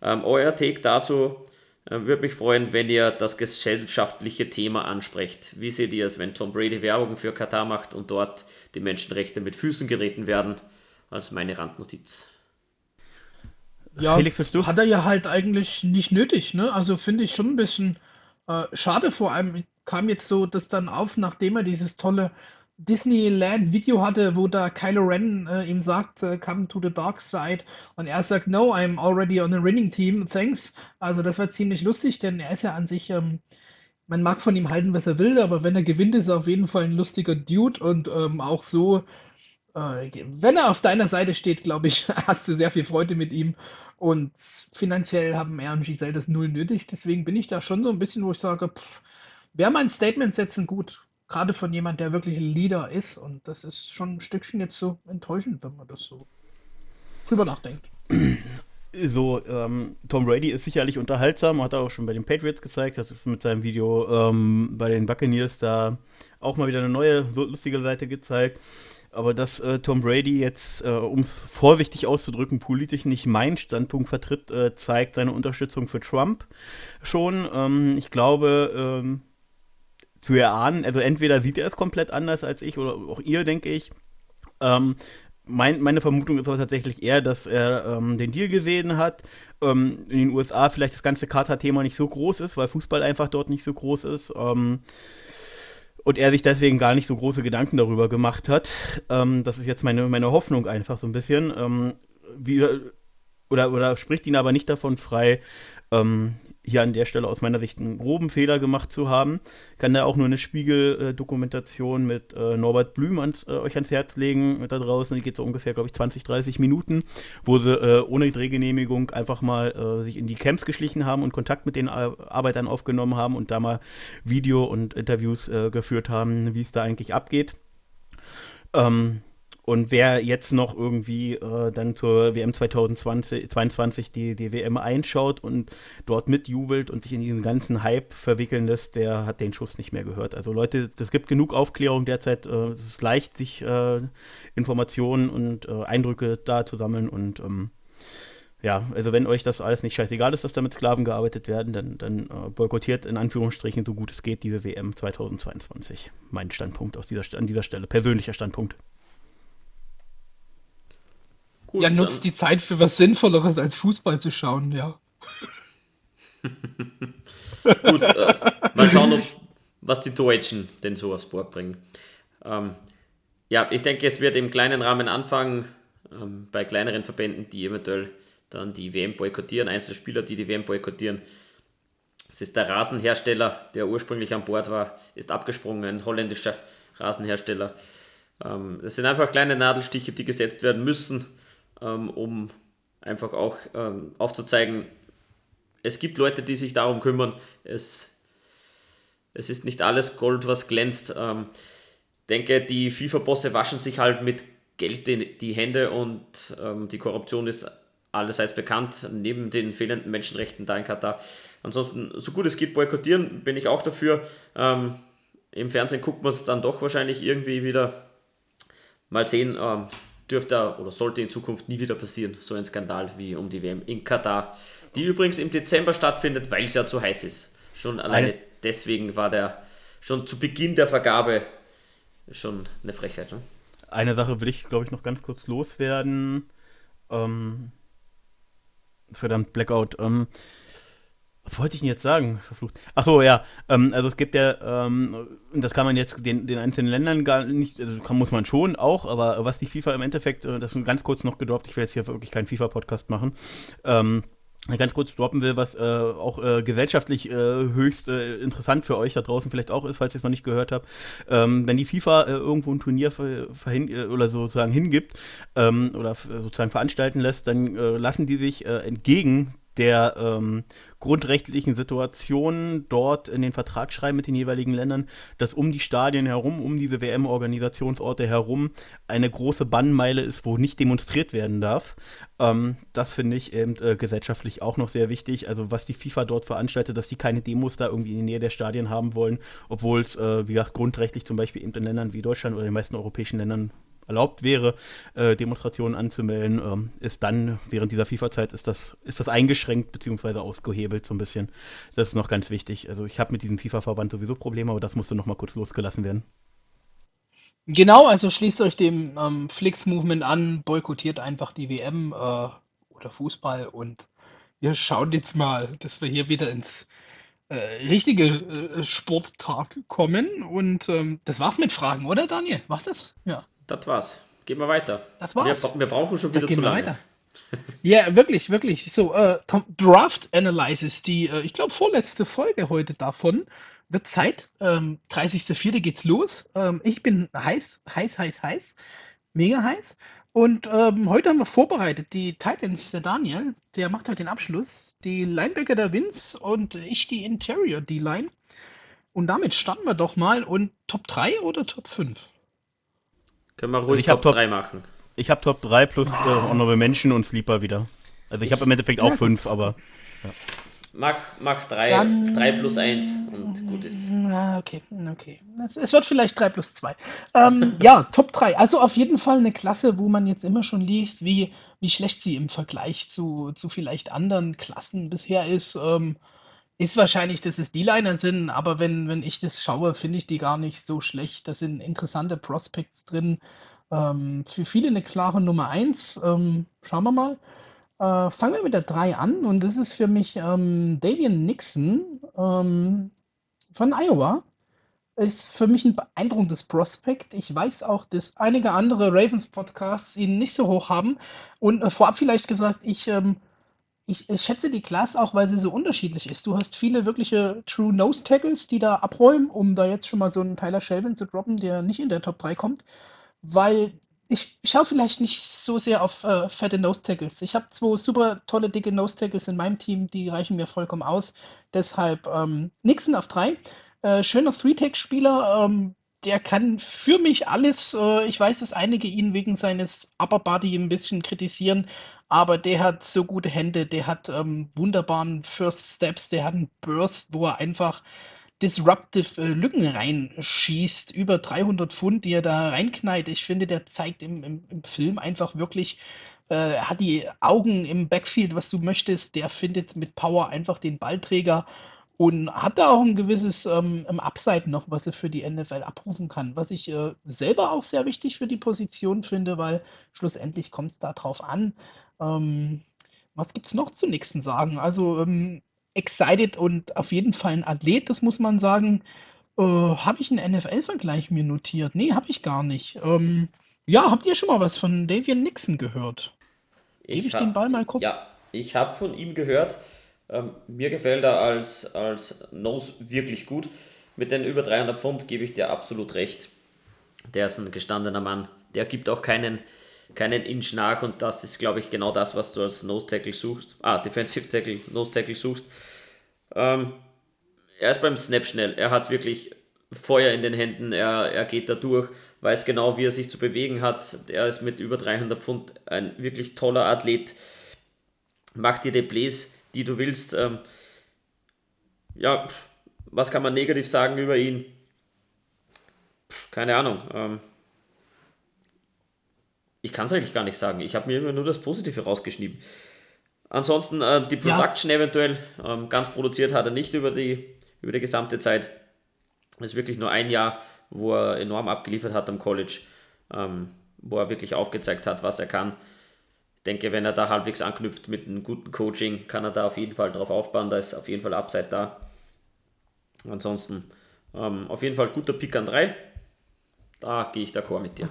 Ähm, euer Take dazu äh, würde mich freuen, wenn ihr das gesellschaftliche Thema ansprecht. Wie seht ihr es, wenn Tom Brady Werbung für Katar macht und dort die Menschenrechte mit Füßen getreten werden? Als meine Randnotiz. Ja, Felix, willst du? Hat er ja halt eigentlich nicht nötig, ne? Also finde ich schon ein bisschen äh, schade. Vor allem kam jetzt so das dann auf, nachdem er dieses tolle Disneyland-Video hatte, wo da Kylo Ren äh, ihm sagt, äh, come to the dark side. Und er sagt, no, I'm already on a winning team, thanks. Also das war ziemlich lustig, denn er ist ja an sich, ähm, man mag von ihm halten, was er will, aber wenn er gewinnt, ist er auf jeden Fall ein lustiger Dude und ähm, auch so, äh, wenn er auf deiner Seite steht, glaube ich, [laughs] hast du sehr viel Freude mit ihm. Und finanziell haben er und Giselle das null nötig. Deswegen bin ich da schon so ein bisschen, wo ich sage, wäre mein Statement setzen gut. Gerade von jemand, der wirklich ein Leader ist. Und das ist schon ein Stückchen jetzt so enttäuschend, wenn man das so drüber nachdenkt. [clears throat] So, ähm, Tom Brady ist sicherlich unterhaltsam, hat er auch schon bei den Patriots gezeigt, hat mit seinem Video ähm, bei den Buccaneers da auch mal wieder eine neue, lustige Seite gezeigt. Aber dass äh, Tom Brady jetzt, äh, um es vorsichtig auszudrücken, politisch nicht meinen Standpunkt vertritt, äh, zeigt seine Unterstützung für Trump schon. Ähm, ich glaube, ähm, zu erahnen, also entweder sieht er es komplett anders als ich oder auch ihr, denke ich. Ähm, mein, meine Vermutung ist aber tatsächlich eher, dass er ähm, den Deal gesehen hat. Ähm, in den USA vielleicht das ganze Katar-Thema nicht so groß ist, weil Fußball einfach dort nicht so groß ist. Ähm, und er sich deswegen gar nicht so große Gedanken darüber gemacht hat. Ähm, das ist jetzt meine, meine Hoffnung einfach so ein bisschen. Ähm, wie, oder, oder spricht ihn aber nicht davon frei, ähm, hier an der Stelle aus meiner Sicht einen groben Fehler gemacht zu haben. Kann da auch nur eine Spiegel-Dokumentation mit äh, Norbert Blüm ans, äh, euch ans Herz legen da draußen. Die geht so ungefähr, glaube ich, 20, 30 Minuten, wo sie äh, ohne Drehgenehmigung einfach mal äh, sich in die Camps geschlichen haben und Kontakt mit den Arbeitern aufgenommen haben und da mal Video und Interviews äh, geführt haben, wie es da eigentlich abgeht. Ähm, und wer jetzt noch irgendwie äh, dann zur WM 2022 die, die WM einschaut und dort mitjubelt und sich in diesen ganzen Hype verwickeln lässt, der hat den Schuss nicht mehr gehört. Also Leute, es gibt genug Aufklärung derzeit. Äh, es ist leicht, sich äh, Informationen und äh, Eindrücke da zu sammeln und ähm, ja, also wenn euch das alles nicht scheißegal ist, dass da mit Sklaven gearbeitet werden, dann, dann äh, boykottiert in Anführungsstrichen so gut es geht diese WM 2022. Mein Standpunkt aus dieser, an dieser Stelle, persönlicher Standpunkt. Gut, ja, nutzt die Zeit für was Sinnvolleres als Fußball zu schauen, ja. [laughs] Gut, äh, mal schauen, ob, [laughs] was die Deutschen denn so aufs Board bringen. Ähm, ja, ich denke, es wird im kleinen Rahmen anfangen, ähm, bei kleineren Verbänden, die eventuell dann die WM boykottieren, einzelne Spieler, die die WM boykottieren. Es ist der Rasenhersteller, der ursprünglich an Bord war, ist abgesprungen, ein holländischer Rasenhersteller. Ähm, es sind einfach kleine Nadelstiche, die gesetzt werden müssen, ähm, um einfach auch ähm, aufzuzeigen, es gibt Leute, die sich darum kümmern. Es, es ist nicht alles Gold, was glänzt. Ähm, denke, die FIFA-Bosse waschen sich halt mit Geld die, die Hände und ähm, die Korruption ist allerseits bekannt, neben den fehlenden Menschenrechten da in Katar. Ansonsten, so gut es geht, boykottieren bin ich auch dafür. Ähm, Im Fernsehen guckt man es dann doch wahrscheinlich irgendwie wieder. Mal sehen, ähm, dürfte oder sollte in Zukunft nie wieder passieren, so ein Skandal wie um die WM in Katar, die übrigens im Dezember stattfindet, weil es ja zu heiß ist. Schon alleine eine, deswegen war der schon zu Beginn der Vergabe schon eine Frechheit. Ne? Eine Sache will ich, glaube ich, noch ganz kurz loswerden. Ähm, verdammt, Blackout. Ähm, was wollte ich denn jetzt sagen? Verflucht. Achso, ja. Ähm, also es gibt ja, ähm, das kann man jetzt den, den einzelnen Ländern gar nicht, also kann, muss man schon auch, aber was die FIFA im Endeffekt, äh, das ist ganz kurz noch gedroppt, ich will jetzt hier wirklich keinen FIFA-Podcast machen, ähm, ganz kurz droppen will, was äh, auch äh, gesellschaftlich äh, höchst äh, interessant für euch da draußen vielleicht auch ist, falls ihr es noch nicht gehört habt. Ähm, wenn die FIFA äh, irgendwo ein Turnier oder sozusagen hingibt ähm, oder sozusagen veranstalten lässt, dann lassen die sich entgegen der ähm, grundrechtlichen Situation dort in den Vertrag schreiben mit den jeweiligen Ländern, dass um die Stadien herum, um diese WM-Organisationsorte herum eine große Bannmeile ist, wo nicht demonstriert werden darf. Ähm, das finde ich eben äh, gesellschaftlich auch noch sehr wichtig. Also was die FIFA dort veranstaltet, dass die keine Demos da irgendwie in der Nähe der Stadien haben wollen, obwohl es, äh, wie gesagt, grundrechtlich zum Beispiel eben in Ländern wie Deutschland oder den meisten europäischen Ländern erlaubt wäre, äh, Demonstrationen anzumelden, ähm, ist dann während dieser FIFA-Zeit ist das, ist das eingeschränkt bzw. ausgehebelt so ein bisschen. Das ist noch ganz wichtig. Also ich habe mit diesem FIFA-Verband sowieso Probleme, aber das musste noch mal kurz losgelassen werden. Genau, also schließt euch dem ähm, Flix-Movement an, boykottiert einfach die WM äh, oder Fußball und wir schauen jetzt mal, dass wir hier wieder ins äh, richtige äh, Sporttag kommen. Und ähm, das war's mit Fragen, oder Daniel? Was das? Ja. Das war's. Gehen wir weiter. Das war's. Wir, wir brauchen schon wieder zu lange. Weiter. [laughs] Ja, wirklich, wirklich. So, äh, Draft Analysis, die, äh, ich glaube, vorletzte Folge heute davon. Wird Zeit. Ähm, 30.04. geht's los. Ähm, ich bin heiß, heiß, heiß, heiß. Mega heiß. Und ähm, heute haben wir vorbereitet die Titans, der Daniel, der macht heute den Abschluss. Die Linebacker der Vince und ich die Interior D-Line. Und damit starten wir doch mal. Und Top 3 oder Top 5? Können wir ruhig also Top, Top 3 machen. Ich habe Top 3 plus äh, Honorable Menschen und Sleeper wieder. Also ich habe im Endeffekt auch 5, aber. Ja. Mach, mach 3, 3 plus 1 und gut ist. Ah, okay, okay. Es, es wird vielleicht 3 plus 2. Ähm, [laughs] ja, Top 3. Also auf jeden Fall eine Klasse, wo man jetzt immer schon liest, wie, wie schlecht sie im Vergleich zu, zu vielleicht anderen Klassen bisher ist. Ähm, ist wahrscheinlich, dass es D-Liner sind, aber wenn, wenn ich das schaue, finde ich die gar nicht so schlecht. Da sind interessante Prospects drin. Ähm, für viele eine klare Nummer 1. Ähm, schauen wir mal. Äh, fangen wir mit der 3 an und das ist für mich ähm, Davian Nixon ähm, von Iowa. Ist für mich ein beeindruckendes Prospekt. Ich weiß auch, dass einige andere Ravens-Podcasts ihn nicht so hoch haben. Und äh, vorab vielleicht gesagt, ich ähm, ich, ich schätze die Class auch, weil sie so unterschiedlich ist. Du hast viele wirkliche True Nose Tackles, die da abräumen, um da jetzt schon mal so einen Tyler Shelvin zu droppen, der nicht in der Top 3 kommt. Weil ich, schaue vielleicht nicht so sehr auf äh, fette Nose Tackles. Ich habe zwei super tolle, dicke Nose Tackles in meinem Team, die reichen mir vollkommen aus. Deshalb ähm, Nixon auf 3. Äh, schöner Three-Tag-Spieler, ähm, der kann für mich alles. Äh, ich weiß, dass einige ihn wegen seines Upper Body ein bisschen kritisieren, aber der hat so gute Hände, der hat ähm, wunderbaren First Steps, der hat einen Burst, wo er einfach disruptive äh, Lücken reinschießt, über 300 Pfund, die er da reinknallt. Ich finde, der zeigt im, im, im Film einfach wirklich, äh, hat die Augen im Backfield, was du möchtest. Der findet mit Power einfach den Ballträger und hat da auch ein gewisses ähm, Upside noch, was er für die NFL abrufen kann. Was ich äh, selber auch sehr wichtig für die Position finde, weil schlussendlich kommt es da drauf an. Ähm, was gibt es noch zu Nixon sagen? Also ähm, excited und auf jeden Fall ein Athlet, das muss man sagen. Äh, habe ich einen NFL-Vergleich mir notiert? Nee, habe ich gar nicht. Ähm, ja, habt ihr schon mal was von Davian Nixon gehört? Gebe ich, ich den Ball mal kurz? Ja, ich habe von ihm gehört. Ähm, mir gefällt er als, als Nose wirklich gut. Mit den über 300 Pfund gebe ich dir absolut recht. Der ist ein gestandener Mann. Der gibt auch keinen, keinen Inch nach und das ist, glaube ich, genau das, was du als Nose Tackle suchst. Ah, Defensive Tackle, Nose Tackle suchst. Ähm, er ist beim Snap schnell. Er hat wirklich Feuer in den Händen. Er, er geht da durch, weiß genau, wie er sich zu bewegen hat. Er ist mit über 300 Pfund ein wirklich toller Athlet. Macht dir die Plays, die du willst. Ähm, ja, was kann man negativ sagen über ihn? Keine Ahnung. Ähm, ich kann es eigentlich gar nicht sagen. Ich habe mir immer nur das Positive rausgeschrieben. Ansonsten äh, die Production ja. eventuell, ähm, ganz produziert hat er nicht über die, über die gesamte Zeit. Es ist wirklich nur ein Jahr, wo er enorm abgeliefert hat am College, ähm, wo er wirklich aufgezeigt hat, was er kann. Ich denke, wenn er da halbwegs anknüpft mit einem guten Coaching, kann er da auf jeden Fall drauf aufbauen. Da ist auf jeden Fall Upside da. Ansonsten ähm, auf jeden Fall guter Pick an 3. Da gehe ich d'accord mit dir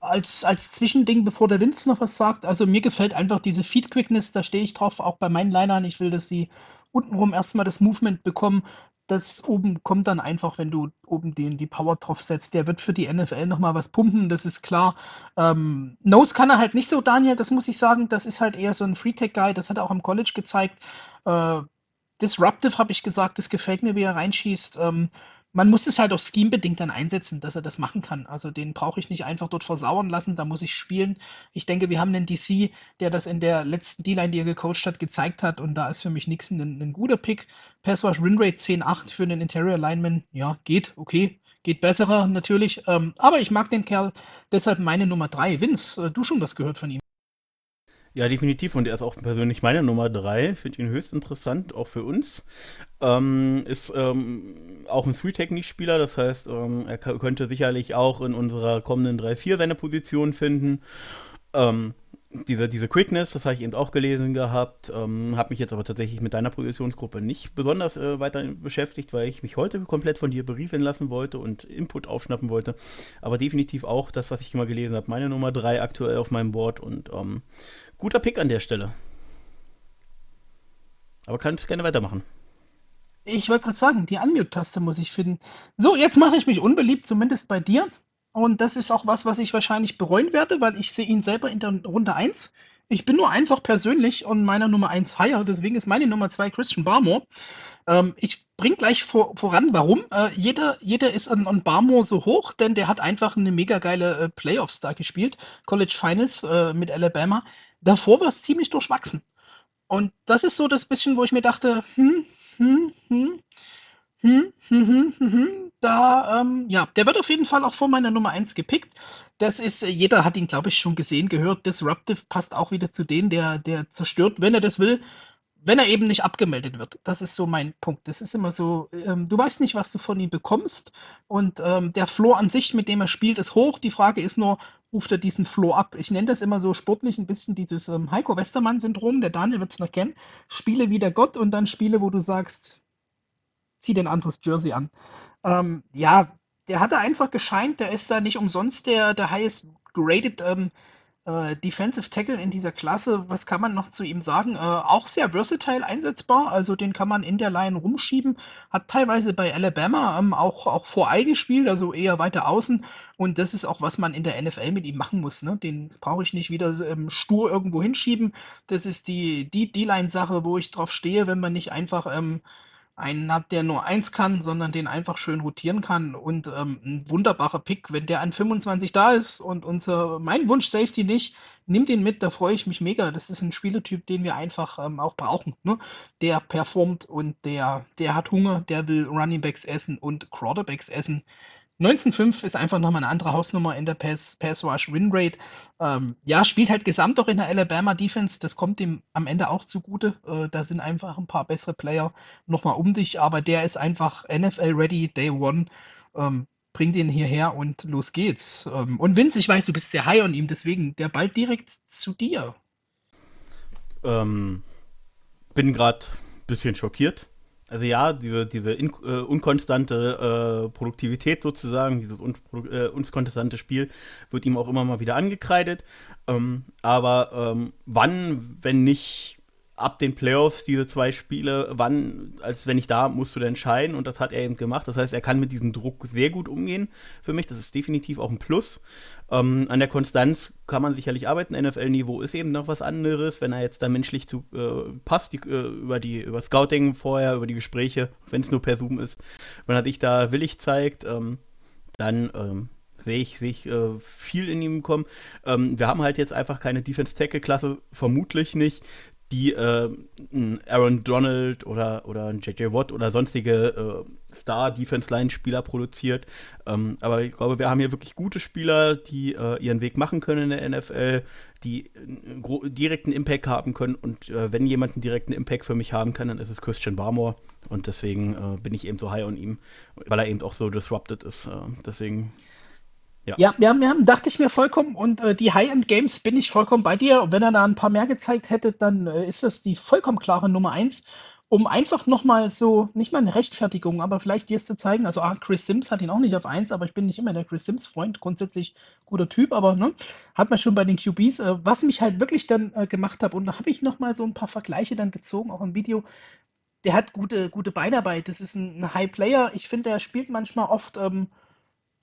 als, als Zwischending, bevor der Vince noch was sagt, also mir gefällt einfach diese Feed Quickness, da stehe ich drauf, auch bei meinen Linern. Ich will, dass die untenrum erstmal das Movement bekommen. Das oben kommt dann einfach, wenn du oben den, die Power drauf setzt. Der wird für die NFL nochmal was pumpen, das ist klar. Ähm, Nose kann er halt nicht so, Daniel, das muss ich sagen. Das ist halt eher so ein Free-Tech-Guy, das hat er auch im College gezeigt. Äh, Disruptive habe ich gesagt, das gefällt mir, wie er reinschießt. Ähm, man muss es halt auch scheme-bedingt dann einsetzen, dass er das machen kann. Also den brauche ich nicht einfach dort versauern lassen, da muss ich spielen. Ich denke, wir haben einen DC, der das in der letzten D-Line, die er gecoacht hat, gezeigt hat und da ist für mich Nixon ein, ein guter Pick. Passwash Winrate 10.8 für einen Interior Lineman, ja, geht, okay. Geht besserer natürlich, ähm, aber ich mag den Kerl, deshalb meine Nummer 3. Vince, äh, du schon was gehört von ihm? Ja, definitiv. Und er ist auch persönlich meine Nummer 3. Finde ihn höchst interessant, auch für uns. Ähm, ist ähm, auch ein Three-Technique-Spieler, das heißt, ähm, er könnte sicherlich auch in unserer kommenden 3-4 seine Position finden. Ähm, diese, diese Quickness, das habe ich eben auch gelesen gehabt, ähm, habe mich jetzt aber tatsächlich mit deiner Positionsgruppe nicht besonders äh, weiter beschäftigt, weil ich mich heute komplett von dir berieseln lassen wollte und Input aufschnappen wollte. Aber definitiv auch das, was ich immer gelesen habe, meine Nummer 3 aktuell auf meinem Board und ähm, guter Pick an der Stelle. Aber kannst gerne weitermachen. Ich wollte gerade sagen, die Unmute-Taste muss ich finden. So, jetzt mache ich mich unbeliebt, zumindest bei dir. Und das ist auch was, was ich wahrscheinlich bereuen werde, weil ich sehe ihn selber in der Runde 1. Ich bin nur einfach persönlich und meiner Nummer 1 higher, deswegen ist meine Nummer 2 Christian Barmore. Ähm, ich bringe gleich vor, voran, warum. Äh, jeder, jeder ist an, an Barmore so hoch, denn der hat einfach eine mega geile äh, Playoffs da gespielt. College Finals äh, mit Alabama. Davor war es ziemlich durchwachsen. Und das ist so das bisschen, wo ich mir dachte, hm, hm, hm, hm, hm, hm, hm, hm. hm da, ähm, ja, der wird auf jeden Fall auch vor meiner Nummer 1 gepickt. Das ist, äh, jeder hat ihn, glaube ich, schon gesehen, gehört. Disruptive passt auch wieder zu denen, der, der zerstört, wenn er das will, wenn er eben nicht abgemeldet wird. Das ist so mein Punkt. Das ist immer so, ähm, du weißt nicht, was du von ihm bekommst. Und ähm, der Floor an sich, mit dem er spielt, ist hoch. Die Frage ist nur, ruft er diesen Floor ab? Ich nenne das immer so sportlich ein bisschen dieses ähm, Heiko Westermann-Syndrom. Der Daniel wird es noch kennen. Spiele wie der Gott und dann Spiele, wo du sagst, zieh den anderes Jersey an. Ähm, ja, der hatte einfach gescheint, der ist da nicht umsonst der, der highest graded ähm, äh, Defensive Tackle in dieser Klasse. Was kann man noch zu ihm sagen? Äh, auch sehr versatile einsetzbar, also den kann man in der Line rumschieben. Hat teilweise bei Alabama ähm, auch, auch vor Ei gespielt, also eher weiter außen. Und das ist auch, was man in der NFL mit ihm machen muss. Ne? Den brauche ich nicht wieder ähm, stur irgendwo hinschieben. Das ist die, D-Line-Sache, wo ich drauf stehe, wenn man nicht einfach ähm, einen hat, der nur eins kann, sondern den einfach schön rotieren kann und ähm, ein wunderbarer Pick, wenn der an 25 da ist und unser, mein Wunsch Safety nicht, nimm den mit, da freue ich mich mega. Das ist ein Spielertyp, den wir einfach ähm, auch brauchen. Ne? Der performt und der, der hat Hunger, der will Running Backs essen und Quarterbacks essen. 19,5 ist einfach nochmal eine andere Hausnummer in der Pass, Pass Rush Win Rate. Ähm, ja, spielt halt gesamt doch in der Alabama Defense. Das kommt ihm am Ende auch zugute. Äh, da sind einfach ein paar bessere Player nochmal um dich, aber der ist einfach NFL ready, Day One. Ähm, bring den hierher und los geht's. Ähm, und Vince, ich weiß, du bist sehr high on ihm, deswegen der Ball direkt zu dir. Ähm, bin gerade ein bisschen schockiert. Also ja, diese, diese in, äh, unkonstante äh, Produktivität sozusagen, dieses un, äh, unkonstante Spiel wird ihm auch immer mal wieder angekreidet. Ähm, aber ähm, wann, wenn nicht ab den Playoffs diese zwei Spiele, wann, als wenn ich da, musst du entscheiden und das hat er eben gemacht. Das heißt, er kann mit diesem Druck sehr gut umgehen für mich. Das ist definitiv auch ein Plus. Ähm, an der Konstanz kann man sicherlich arbeiten. NFL-Niveau ist eben noch was anderes, wenn er jetzt da menschlich zu äh, passt, die, äh, über die über Scouting vorher, über die Gespräche, wenn es nur per Zoom ist, wenn er dich da willig zeigt, ähm, dann ähm, sehe ich, seh ich äh, viel in ihm kommen. Ähm, wir haben halt jetzt einfach keine Defense-Tackle-Klasse, vermutlich nicht, die äh, Aaron Donald oder, oder JJ Watt oder sonstige äh, Star-Defense-Line-Spieler produziert. Ähm, aber ich glaube, wir haben hier wirklich gute Spieler, die äh, ihren Weg machen können in der NFL, die einen direkten Impact haben können. Und äh, wenn jemand einen direkten Impact für mich haben kann, dann ist es Christian Barmore. Und deswegen äh, bin ich eben so high on ihm, weil er eben auch so disrupted ist. Äh, deswegen ja, ja, ja, ja dachte ich mir vollkommen. Und äh, die High-End-Games bin ich vollkommen bei dir. Und wenn er da ein paar mehr gezeigt hätte, dann äh, ist das die vollkommen klare Nummer eins. Um einfach nochmal so, nicht mal eine Rechtfertigung, aber vielleicht dir es zu zeigen. Also, ah, Chris Sims hat ihn auch nicht auf eins, aber ich bin nicht immer der Chris Sims-Freund. Grundsätzlich guter Typ, aber ne, hat man schon bei den QBs. Äh, was mich halt wirklich dann äh, gemacht hat, und da habe ich nochmal so ein paar Vergleiche dann gezogen, auch im Video. Der hat gute, gute Beinarbeit. Das ist ein, ein High-Player. Ich finde, der spielt manchmal oft. Ähm,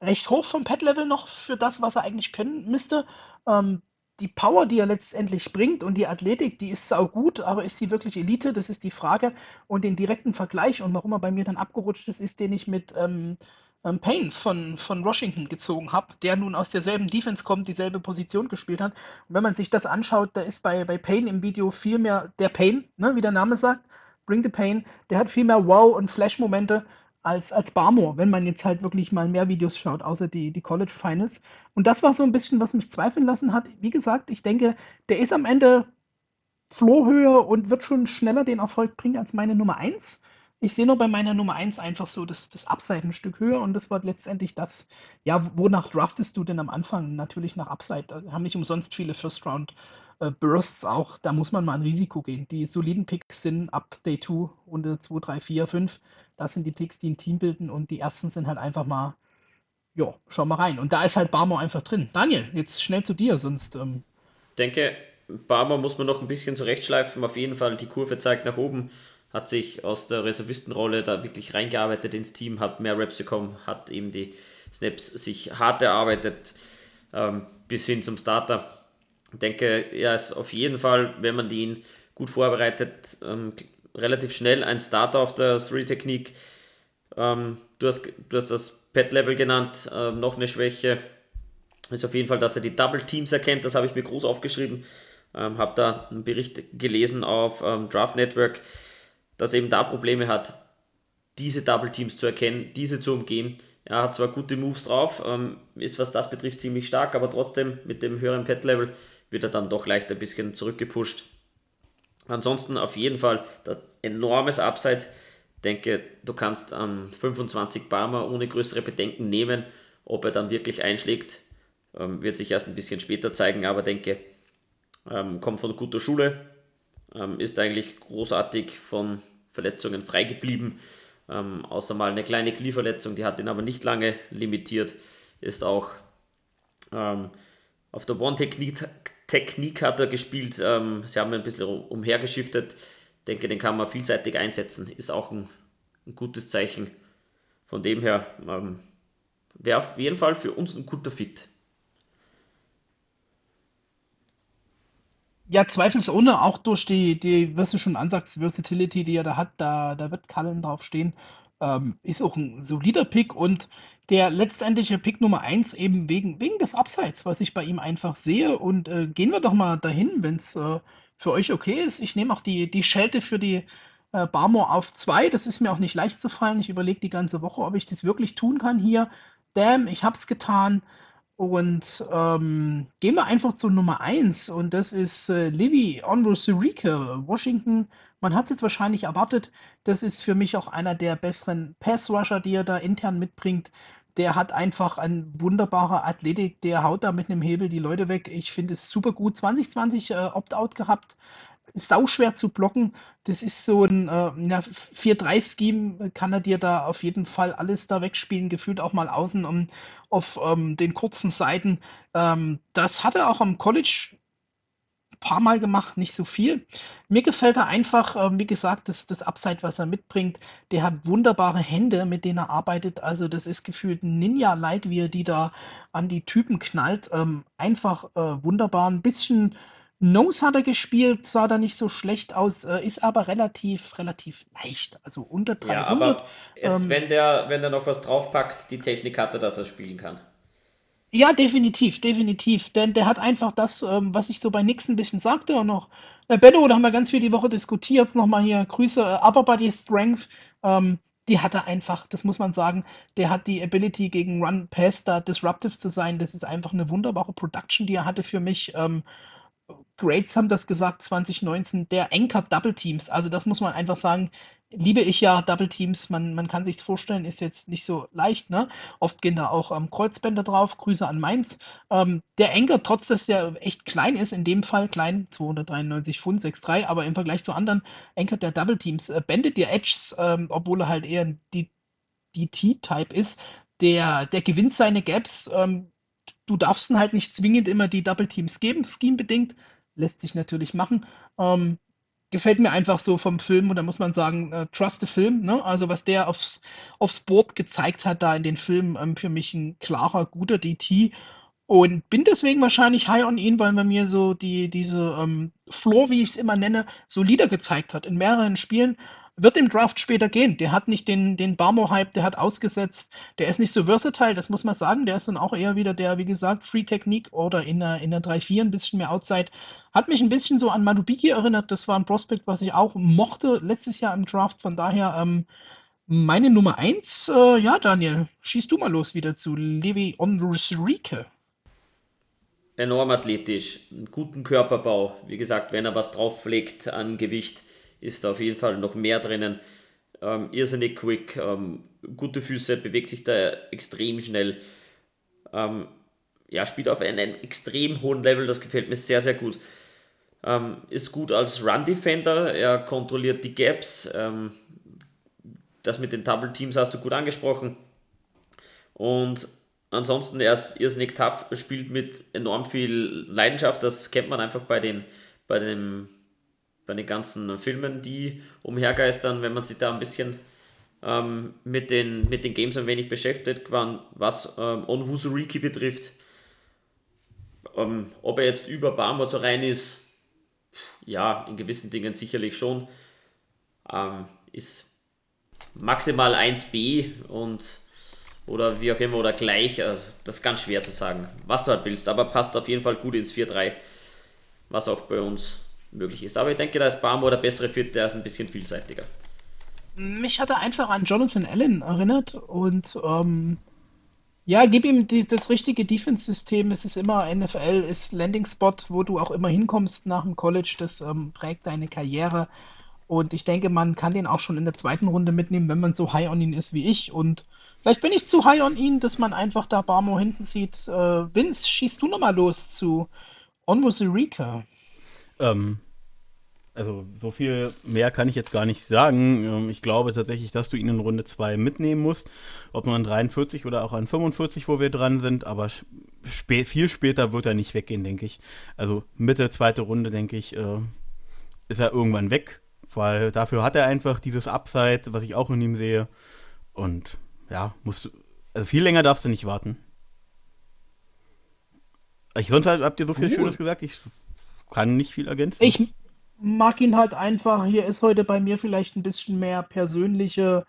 recht hoch vom Pet-Level noch für das, was er eigentlich können müsste. Ähm, die Power, die er letztendlich bringt und die Athletik, die ist sau gut, aber ist die wirklich Elite? Das ist die Frage. Und den direkten Vergleich und warum er bei mir dann abgerutscht ist, ist, den ich mit ähm, ähm, Payne von, von Washington gezogen habe, der nun aus derselben Defense kommt, dieselbe Position gespielt hat. Und wenn man sich das anschaut, da ist bei, bei Payne im Video viel mehr der Payne, ne, wie der Name sagt, Bring the Pain, der hat viel mehr Wow- und Flash-Momente als, als Barmore, wenn man jetzt halt wirklich mal mehr Videos schaut, außer die, die College Finals. Und das war so ein bisschen, was mich zweifeln lassen hat. Wie gesagt, ich denke, der ist am Ende Flohhöhe und wird schon schneller den Erfolg bringen als meine Nummer 1. Ich sehe nur bei meiner Nummer 1 einfach so das, das Upside ein Stück höher und das war letztendlich das, ja, wonach draftest du denn am Anfang? Natürlich nach Upside. Da haben nicht umsonst viele First Round äh, Bursts auch, da muss man mal ein Risiko gehen. Die soliden Picks sind ab Day 2, Runde 2, 3, 4, 5 das sind die Picks, die ein Team bilden und die ersten sind halt einfach mal, ja, schau mal rein. Und da ist halt Barmer einfach drin. Daniel, jetzt schnell zu dir, sonst. Ähm denke, Barmer muss man noch ein bisschen zurechtschleifen. Auf jeden Fall, die Kurve zeigt nach oben. Hat sich aus der Reservistenrolle da wirklich reingearbeitet ins Team, hat mehr Raps bekommen, hat eben die Snaps sich hart erarbeitet ähm, bis hin zum Starter. Denke, er ist auf jeden Fall, wenn man ihn gut vorbereitet, ähm, relativ schnell ein Starter auf der Three-Technik. Ähm, du, hast, du hast das Pet-Level genannt, äh, noch eine Schwäche ist auf jeden Fall, dass er die Double Teams erkennt. Das habe ich mir groß aufgeschrieben. Ähm, habe da einen Bericht gelesen auf ähm, Draft Network, dass er eben da Probleme hat, diese Double Teams zu erkennen, diese zu umgehen. Er hat zwar gute Moves drauf, ähm, ist was das betrifft ziemlich stark, aber trotzdem mit dem höheren Pet-Level wird er dann doch leicht ein bisschen zurückgepusht. Ansonsten auf jeden Fall das enormes Upside. denke, du kannst ähm, 25 Barmer ohne größere Bedenken nehmen. Ob er dann wirklich einschlägt, ähm, wird sich erst ein bisschen später zeigen, aber denke, ähm, kommt von guter Schule, ähm, ist eigentlich großartig von Verletzungen frei geblieben, ähm, außer mal eine kleine Knieverletzung, die hat ihn aber nicht lange limitiert, ist auch ähm, auf der One-Technik Technik hat er gespielt. Ähm, sie haben ein bisschen umhergeschiftet. Denke, den kann man vielseitig einsetzen. Ist auch ein, ein gutes Zeichen. Von dem her ähm, wäre auf jeden Fall für uns ein guter Fit. Ja, zweifelsohne, auch durch die, die, was du schon ansagst, Versatility, die er da hat, da, da wird Cullen drauf stehen. Ähm, ist auch ein solider Pick und der letztendliche Pick Nummer 1 eben wegen, wegen des Upsides, was ich bei ihm einfach sehe. Und äh, gehen wir doch mal dahin, wenn es äh, für euch okay ist. Ich nehme auch die, die Schelte für die äh, Barmore auf 2. Das ist mir auch nicht leicht zu fallen. Ich überlege die ganze Woche, ob ich das wirklich tun kann hier. Damn, ich habe es getan. Und ähm, gehen wir einfach zu Nummer 1 und das ist äh, Livy Onwuzurike, Washington. Man hat es jetzt wahrscheinlich erwartet. Das ist für mich auch einer der besseren Pass-Rusher, die er da intern mitbringt. Der hat einfach eine wunderbare Athletik, der haut da mit einem Hebel die Leute weg. Ich finde es super gut. 2020 äh, Opt-out gehabt, sauschwer zu blocken. Das ist so ein äh, ja, 4-3-Scheme, kann er dir da auf jeden Fall alles da wegspielen, gefühlt auch mal außen um, auf ähm, den kurzen Seiten. Ähm, das hat er auch am College ein paar Mal gemacht, nicht so viel. Mir gefällt er einfach, äh, wie gesagt, das, das Upside, was er mitbringt. Der hat wunderbare Hände, mit denen er arbeitet. Also das ist gefühlt ein Ninja-like, wie er die da an die Typen knallt. Ähm, einfach äh, wunderbar. Ein bisschen Nose hat er gespielt, sah da nicht so schlecht aus, äh, ist aber relativ, relativ leicht, also unter 300. Ja, aber jetzt, ähm, wenn, der, wenn der noch was draufpackt, die Technik hat er, dass er spielen kann. Ja, definitiv, definitiv, denn der hat einfach das, ähm, was ich so bei Nix ein bisschen sagte und noch, äh, Benno, da haben wir ganz viel die Woche diskutiert, nochmal hier Grüße, äh, Upper Body Strength, ähm, die hat er einfach, das muss man sagen, der hat die Ability gegen Run Pass da disruptive zu sein, das ist einfach eine wunderbare Production, die er hatte für mich, ähm, Greats haben das gesagt 2019, der Anchor Double Teams. Also das muss man einfach sagen, liebe ich ja Double Teams. Man, man kann sich vorstellen, ist jetzt nicht so leicht. Ne? Oft gehen da auch ähm, Kreuzbänder drauf. Grüße an Mainz. Ähm, der Anchor, trotz dass der echt klein ist, in dem Fall klein, 293 Pfund, 6,3, aber im Vergleich zu anderen Anchor der Double Teams, äh, bändet dir Edges, ähm, obwohl er halt eher die DT-Type ist. Der, der gewinnt seine Gaps ähm, du darfst dann halt nicht zwingend immer die Double Teams geben, scheme-bedingt. Lässt sich natürlich machen. Ähm, gefällt mir einfach so vom Film und da muss man sagen, äh, trust the Film. Ne? Also was der aufs, aufs Board gezeigt hat da in den Filmen, ähm, für mich ein klarer, guter DT. Und bin deswegen wahrscheinlich high on ihn, weil man mir so die, diese ähm, Floor, wie ich es immer nenne, solider gezeigt hat in mehreren Spielen wird im Draft später gehen. Der hat nicht den, den Barmo-Hype, der hat ausgesetzt. Der ist nicht so versatile, das muss man sagen. Der ist dann auch eher wieder der, wie gesagt, Free-Technik oder in der, in der 3-4 ein bisschen mehr Outside. Hat mich ein bisschen so an Madubiki erinnert. Das war ein Prospect, was ich auch mochte letztes Jahr im Draft. Von daher, ähm, meine Nummer 1, äh, ja, Daniel, schießt du mal los wieder zu Levi Onrusrike. Enorm athletisch, einen guten Körperbau. Wie gesagt, wenn er was drauflegt an Gewicht, ist da auf jeden Fall noch mehr drinnen. Ähm, irrsinnig quick, ähm, gute Füße, bewegt sich da extrem schnell. Ähm, ja, spielt auf einem extrem hohen Level, das gefällt mir sehr, sehr gut. Ähm, ist gut als Run-Defender, er kontrolliert die Gaps. Ähm, das mit den Double Teams hast du gut angesprochen. Und ansonsten, er ist irrsinnig tough, spielt mit enorm viel Leidenschaft, das kennt man einfach bei den, bei dem bei den ganzen Filmen, die umhergeistern, wenn man sich da ein bisschen ähm, mit, den, mit den Games ein wenig beschäftigt, was ähm, Onwuzuriki betrifft. Ähm, ob er jetzt über Barmore zu rein ist, ja, in gewissen Dingen sicherlich schon. Ähm, ist maximal 1b und oder wie auch immer oder gleich, äh, das ist ganz schwer zu sagen, was du halt willst, aber passt auf jeden Fall gut ins 4-3, was auch bei uns möglich ist. Aber ich denke, da ist Barmore der bessere Fit, der ist ein bisschen vielseitiger. Mich hat er einfach an Jonathan Allen erinnert und ähm, ja, gib ihm die, das richtige Defense-System. Es ist immer NFL, ist Landing-Spot, wo du auch immer hinkommst nach dem College. Das ähm, prägt deine Karriere. Und ich denke, man kann den auch schon in der zweiten Runde mitnehmen, wenn man so high on ihn ist wie ich. Und vielleicht bin ich zu high on ihn, dass man einfach da Barmo hinten sieht. Äh, Vince, schießt du nochmal los zu Onwuz Eureka. Ähm, also so viel mehr kann ich jetzt gar nicht sagen. Ähm, ich glaube tatsächlich, dass du ihn in Runde 2 mitnehmen musst. Ob nur an 43 oder auch an 45, wo wir dran sind. Aber spä viel später wird er nicht weggehen, denke ich. Also Mitte, zweite Runde, denke ich, äh, ist er irgendwann weg. Weil dafür hat er einfach dieses Upside, was ich auch in ihm sehe. Und ja, musst du. Also viel länger darfst du nicht warten. Ich, sonst habt ihr so viel uh. Schönes gesagt. Ich kann nicht viel ergänzen. Ich mag ihn halt einfach. Hier ist heute bei mir vielleicht ein bisschen mehr persönliche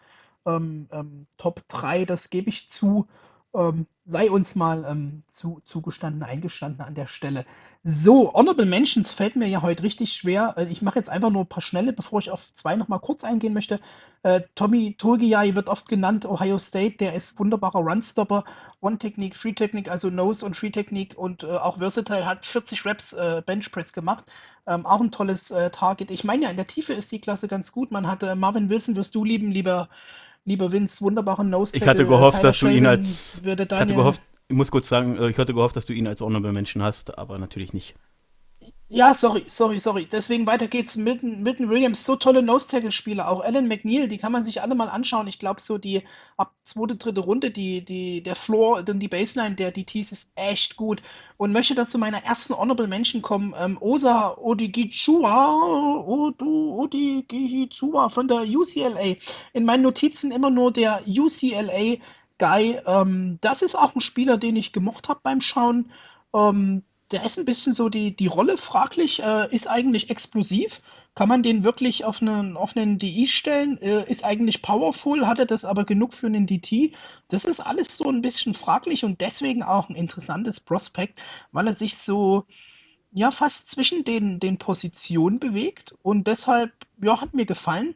ähm, ähm, Top 3, das gebe ich zu. Ähm, sei uns mal ähm, zu, zugestanden, eingestanden an der Stelle. So, Honorable Mentions fällt mir ja heute richtig schwer. Äh, ich mache jetzt einfach nur ein paar schnelle, bevor ich auf zwei nochmal kurz eingehen möchte. Äh, Tommy Turgiai wird oft genannt, Ohio State, der ist wunderbarer Runstopper. One-Technique, Free-Technique, also Nose und Free-Technique und äh, auch Versatile hat 40 Reps äh, Benchpress gemacht. Ähm, auch ein tolles äh, Target. Ich meine ja, in der Tiefe ist die Klasse ganz gut. Man hatte Marvin Wilson, wirst du lieben, lieber lieber Vince, wunderbaren nose Ich hatte gehofft, dass du ihn als. Ich hatte gehofft, ich muss kurz sagen, äh, ich hatte gehofft, dass du ihn als Honorable Menschen hast, aber natürlich nicht. Ja, sorry, sorry, sorry. Deswegen weiter geht's. Milton, Milton Williams, so tolle Nose-Tackle-Spieler. Auch Alan McNeil, die kann man sich alle mal anschauen. Ich glaube, so die ab zweite, dritte Runde, die, die, der Floor, dann die Baseline der DTs ist echt gut. Und möchte dazu meiner ersten Honorable Mention kommen. Ähm, Osa Odigichua, Odigichua von der UCLA. In meinen Notizen immer nur der UCLA Guy. Ähm, das ist auch ein Spieler, den ich gemocht habe beim Schauen. Ähm, der ist ein bisschen so die, die Rolle fraglich, äh, ist eigentlich explosiv. Kann man den wirklich auf einen, auf einen DI stellen? Äh, ist eigentlich powerful, hat er das aber genug für einen DT? Das ist alles so ein bisschen fraglich und deswegen auch ein interessantes Prospekt, weil er sich so, ja, fast zwischen den, den Positionen bewegt und deshalb, ja, hat mir gefallen.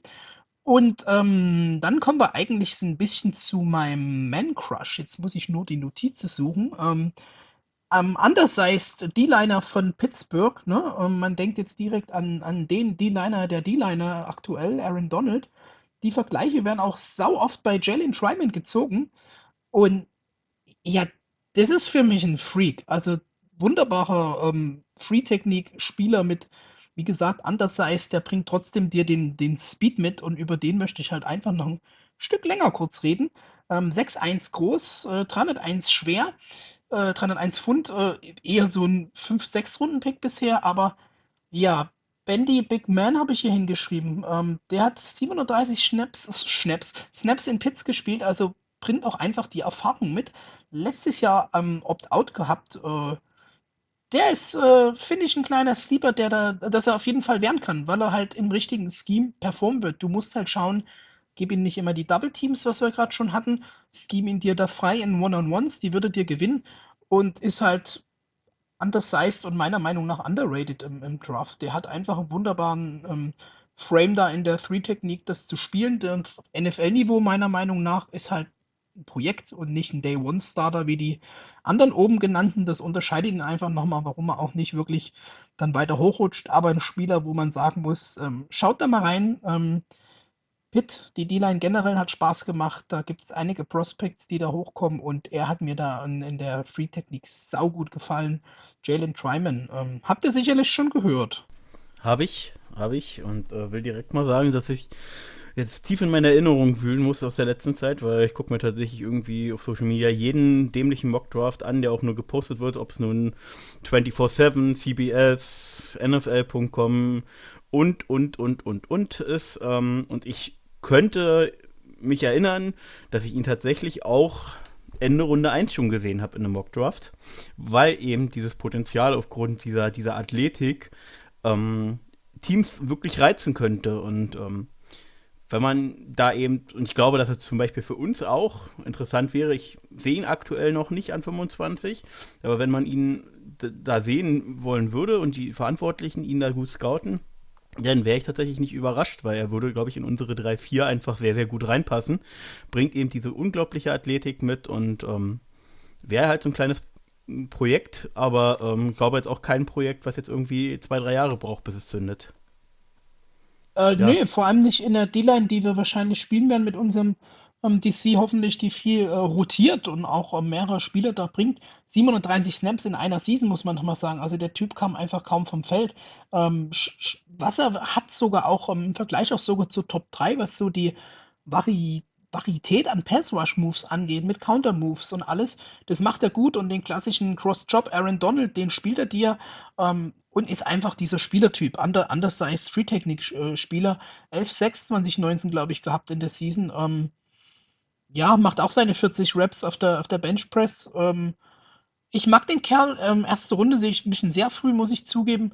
Und ähm, dann kommen wir eigentlich so ein bisschen zu meinem Man-Crush. Jetzt muss ich nur die Notizen suchen. Ähm, am undersized D-Liner von Pittsburgh, ne? Und man denkt jetzt direkt an, an den D-Liner, der D-Liner aktuell, Aaron Donald. Die Vergleiche werden auch sau oft bei Jalen Tryman gezogen. Und ja, das ist für mich ein Freak. Also wunderbarer ähm, Free-Technik-Spieler mit, wie gesagt, undersized, der bringt trotzdem dir den, den Speed mit und über den möchte ich halt einfach noch ein Stück länger kurz reden. Ähm, 6'1 groß, äh, 301 schwer äh, 301 Pfund, äh, eher so ein 5-6-Runden-Pick bisher, aber ja, Bendy Big Man habe ich hier hingeschrieben. Ähm, der hat 37 Snaps, Snaps, Snaps in Pits gespielt, also bringt auch einfach die Erfahrung mit. Letztes Jahr ähm, Opt-out gehabt. Äh, der ist, äh, finde ich, ein kleiner Sleeper, der da, dass er auf jeden Fall werden kann, weil er halt im richtigen Scheme performen wird. Du musst halt schauen, gib ihm nicht immer die Double Teams, was wir gerade schon hatten, scheme ihn dir da frei in One-on-Ones, die würde dir gewinnen und ist halt undersized und meiner Meinung nach underrated im, im Draft. Der hat einfach einen wunderbaren ähm, Frame da in der Three-Technik, das zu spielen. Der NFL-Niveau meiner Meinung nach ist halt ein Projekt und nicht ein Day-One-Starter wie die anderen oben genannten. Das unterscheidet ihn einfach nochmal, warum er auch nicht wirklich dann weiter hochrutscht. Aber ein Spieler, wo man sagen muss, ähm, schaut da mal rein. Ähm, Pitt, die D-Line generell hat Spaß gemacht. Da gibt es einige Prospects, die da hochkommen und er hat mir da in, der Free-Technik saugut gefallen. Jalen Tryman, ähm, habt ihr sicherlich schon gehört. Habe ich, habe ich und äh, will direkt mal sagen, dass ich jetzt tief in meiner Erinnerung wühlen muss aus der letzten Zeit, weil ich gucke mir tatsächlich irgendwie auf Social Media jeden dämlichen Mockdraft an, der auch nur gepostet wird, ob es nun 24-7, CBS, NFL.com und, und, und, und, und ist. Ähm, und ich könnte mich erinnern, dass ich ihn tatsächlich auch Ende Runde 1 schon gesehen habe in einem Mockdraft, weil eben dieses Potenzial aufgrund dieser, dieser Athletik ähm, Teams wirklich reizen könnte. Und ähm, wenn man da eben, und ich glaube, dass es zum Beispiel für uns auch interessant wäre, ich sehe ihn aktuell noch nicht an 25, aber wenn man ihn da sehen wollen würde und die Verantwortlichen ihn da gut scouten, dann wäre ich tatsächlich nicht überrascht, weil er würde, glaube ich, in unsere 3-4 einfach sehr, sehr gut reinpassen. Bringt eben diese unglaubliche Athletik mit und ähm, wäre halt so ein kleines Projekt, aber ähm, ich glaube jetzt auch kein Projekt, was jetzt irgendwie zwei, drei Jahre braucht, bis es zündet. Äh, ja. Nee, vor allem nicht in der D-Line, die wir wahrscheinlich spielen werden mit unserem ähm, DC hoffentlich, die viel äh, rotiert und auch äh, mehrere Spieler da bringt. 37 Snaps in einer Season, muss man nochmal sagen. Also der Typ kam einfach kaum vom Feld. Ähm, was er hat sogar auch ähm, im Vergleich auch sogar zu Top 3, was so die Vari Varietät an Pass-Rush-Moves angeht, mit Counter-Moves und alles, das macht er gut und den klassischen Cross-Job Aaron Donald, den spielt er dir ähm, und ist einfach dieser Spielertyp, under, undersized Free-Technik-Spieler, 11-6 2019, glaube ich, gehabt in der Season. Ähm, ja, macht auch seine 40 Reps auf der, auf der Benchpress. Ähm, ich mag den Kerl. Ähm, erste Runde sehe ich ein bisschen sehr früh, muss ich zugeben.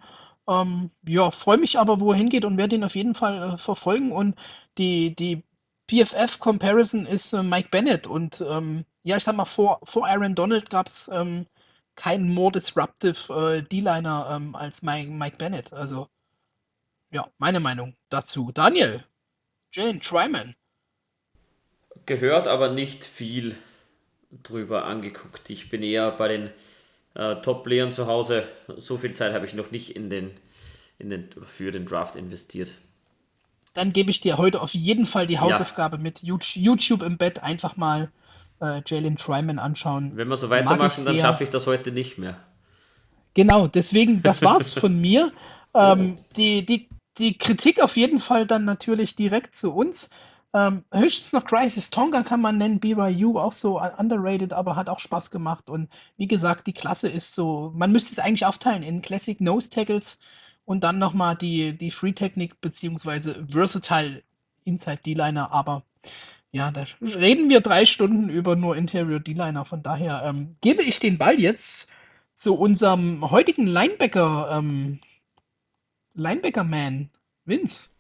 Ähm, ja, freue mich aber, wo er hingeht und werde ihn auf jeden Fall äh, verfolgen. Und die, die PFF-Comparison ist äh, Mike Bennett. Und ähm, ja, ich sag mal, vor, vor Aaron Donald gab es ähm, keinen more disruptive äh, D-Liner ähm, als Mike, Mike Bennett. Also, ja, meine Meinung dazu. Daniel, Jane Tryman. Gehört, aber nicht viel drüber angeguckt. Ich bin eher bei den äh, Top-Playern zu Hause. So viel Zeit habe ich noch nicht in den, in den, für den Draft investiert. Dann gebe ich dir heute auf jeden Fall die Hausaufgabe ja. mit YouTube im Bett einfach mal äh, Jalen Tryman anschauen. Wenn wir so weitermachen, dann schaffe ich das heute nicht mehr. Genau, deswegen, das war's von [laughs] mir. Ähm, die, die, die Kritik auf jeden Fall dann natürlich direkt zu uns. Ähm, höchstens noch Crisis Tonga kann man nennen, BYU auch so underrated, aber hat auch Spaß gemacht. Und wie gesagt, die Klasse ist so, man müsste es eigentlich aufteilen in Classic Nose Tackles und dann nochmal die, die Free Technik beziehungsweise Versatile Inside D-Liner, aber ja, da reden wir drei Stunden über nur Interior D-Liner. Von daher ähm, gebe ich den Ball jetzt zu unserem heutigen Linebacker, ähm, Linebacker-Man, Vince.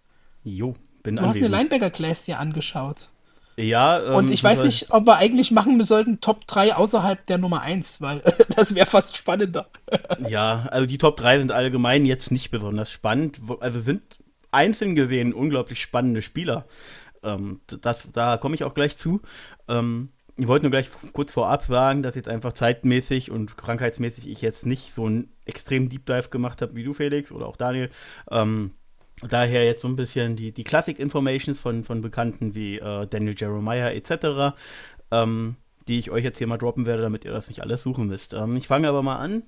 Jo, bin Du hast eine Linebacker-Class dir angeschaut. Ja, ähm, Und ich weiß nicht, ob wir eigentlich machen sollten Top 3 außerhalb der Nummer 1, weil [laughs] das wäre fast spannender. [laughs] ja, also die Top 3 sind allgemein jetzt nicht besonders spannend. Also sind einzeln gesehen unglaublich spannende Spieler. Ähm, das, da komme ich auch gleich zu. Ähm, ich wollte nur gleich kurz vorab sagen, dass jetzt einfach zeitmäßig und krankheitsmäßig ich jetzt nicht so einen extrem Deep Dive gemacht habe wie du, Felix, oder auch Daniel. Ähm, Daher jetzt so ein bisschen die, die Classic Informations von, von Bekannten wie äh, Daniel Jeremiah etc., ähm, die ich euch jetzt hier mal droppen werde, damit ihr das nicht alles suchen müsst. Ähm, ich fange aber mal an.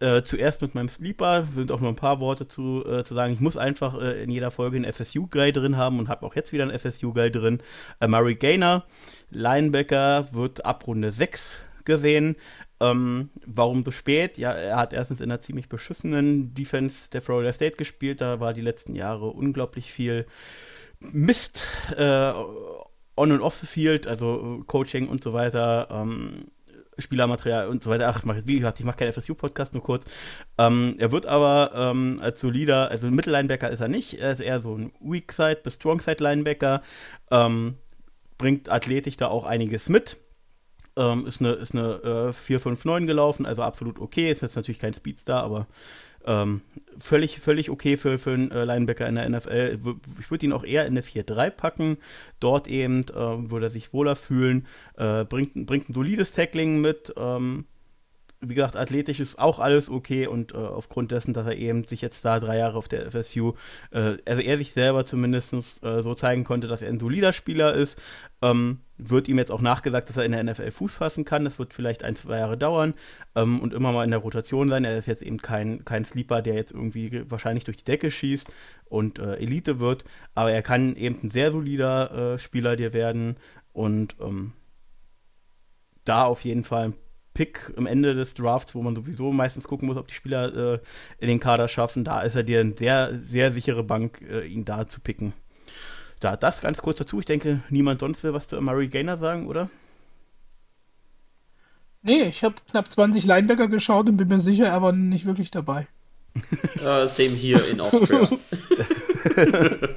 Äh, zuerst mit meinem Sleeper, sind auch nur ein paar Worte zu, äh, zu sagen. Ich muss einfach äh, in jeder Folge einen FSU-Guy drin haben und habe auch jetzt wieder einen FSU-Guy drin. Murray Gainer, Linebacker, wird ab Runde 6 gesehen. Ähm, warum so spät? Ja, er hat erstens in einer ziemlich beschissenen Defense der Florida State gespielt. Da war die letzten Jahre unglaublich viel Mist äh, on und off the field, also äh, Coaching und so weiter. Ähm, Spielermaterial und so weiter. Ach, mach, wie gesagt, ich mache keinen FSU-Podcast, nur kurz. Ähm, er wird aber ähm, als solider, also Mittellinebacker ist er nicht. Er ist eher so ein Weak-Side bis Strong-Side-Linebacker. Ähm, bringt athletisch da auch einiges mit. Ähm, ist eine, ist eine äh, 4-5-9 gelaufen, also absolut okay. Ist jetzt natürlich kein Speedstar, aber ähm, völlig, völlig okay für, für einen äh, Linebacker in der NFL. Ich würde ihn auch eher in eine 4-3 packen. Dort eben äh, würde er sich wohler fühlen. Äh, bringt, bringt ein solides Tackling mit. Ähm, wie gesagt, athletisch ist auch alles okay und äh, aufgrund dessen, dass er eben sich jetzt da drei Jahre auf der FSU, äh, also er sich selber zumindest äh, so zeigen konnte, dass er ein solider Spieler ist, ähm, wird ihm jetzt auch nachgesagt, dass er in der NFL Fuß fassen kann. Das wird vielleicht ein, zwei Jahre dauern ähm, und immer mal in der Rotation sein. Er ist jetzt eben kein, kein Sleeper, der jetzt irgendwie wahrscheinlich durch die Decke schießt und äh, Elite wird, aber er kann eben ein sehr solider äh, Spieler dir werden und ähm, da auf jeden Fall ein Pick am Ende des Drafts, wo man sowieso meistens gucken muss, ob die Spieler äh, in den Kader schaffen, da ist er dir eine sehr, sehr sichere Bank, äh, ihn da zu picken. Da, das ganz kurz dazu. Ich denke, niemand sonst will was zu Murray Gainer sagen, oder? Nee, ich habe knapp 20 Linebacker geschaut und bin mir sicher, er war nicht wirklich dabei. uh, [laughs] same hier in Austria. [laughs] [laughs]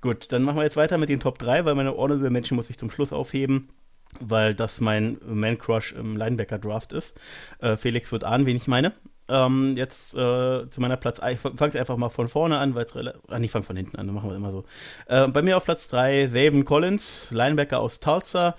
Gut, dann machen wir jetzt weiter mit den Top 3, weil meine Honorable Menschen muss ich zum Schluss aufheben weil das mein Man-Crush im Linebacker-Draft ist. Äh, Felix wird ahnen, wen ich meine. Ähm, jetzt äh, zu meiner Platz Ich fange einfach mal von vorne an, weil es Ah, ich fange von hinten an, dann machen wir immer so. Äh, bei mir auf Platz 3 Savin Collins, Linebacker aus Tulsa.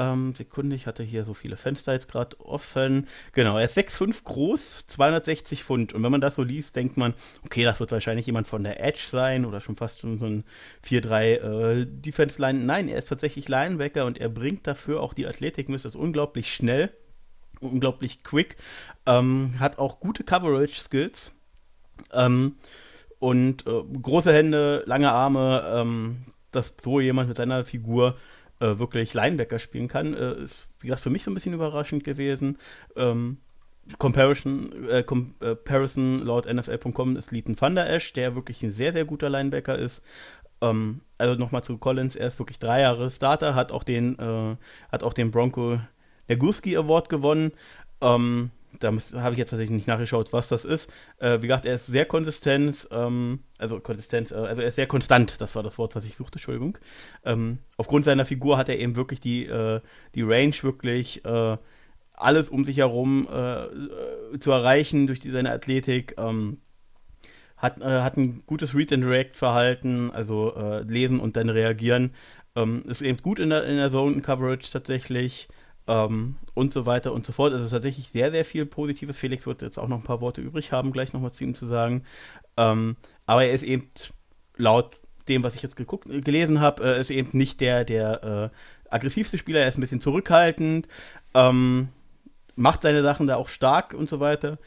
Ähm, Sekunde, ich hatte hier so viele Fenster jetzt gerade offen. Genau, er ist 6'5 groß, 260 Pfund. Und wenn man das so liest, denkt man, okay, das wird wahrscheinlich jemand von der Edge sein oder schon fast so ein 4-3 äh, Defense-Line. Nein, er ist tatsächlich Linebacker und er bringt dafür auch die Athletik mit, ist unglaublich schnell, unglaublich quick, ähm, hat auch gute Coverage-Skills. Ähm, und äh, große Hände, lange Arme, ähm, dass so jemand mit seiner Figur äh, wirklich Linebacker spielen kann, äh, ist, wie gesagt, für mich so ein bisschen überraschend gewesen. Ähm, Comparison, äh, Comparison laut NFL.com ist Leighton Thunder Ash, der wirklich ein sehr, sehr guter Linebacker ist. Ähm, also nochmal zu Collins, er ist wirklich drei Jahre Starter, hat auch den, äh, hat auch den Bronco Nagurski Award gewonnen. Ähm, da habe ich jetzt tatsächlich nicht nachgeschaut, was das ist. Äh, wie gesagt, er ist sehr konsistent, ähm, also konsistent, äh, also er ist sehr konstant, das war das Wort, was ich suchte, Entschuldigung. Ähm, aufgrund seiner Figur hat er eben wirklich die, äh, die Range, wirklich äh, alles um sich herum äh, äh, zu erreichen durch die, seine Athletik. Ähm, hat, hat ein gutes Read-and-React-Verhalten, also lesen und dann reagieren. Ähm, ist eben gut in der, in der Zone-Coverage tatsächlich ähm, und so weiter und so fort. Also tatsächlich sehr, sehr viel Positives. Felix wird jetzt auch noch ein paar Worte übrig haben, gleich nochmal zu ihm zu sagen. Ähm, aber er ist eben laut dem, was ich jetzt geguckt, gelesen habe, äh, ist eben nicht der, der äh, aggressivste Spieler. Er ist ein bisschen zurückhaltend, ähm, macht seine Sachen da auch stark und so weiter.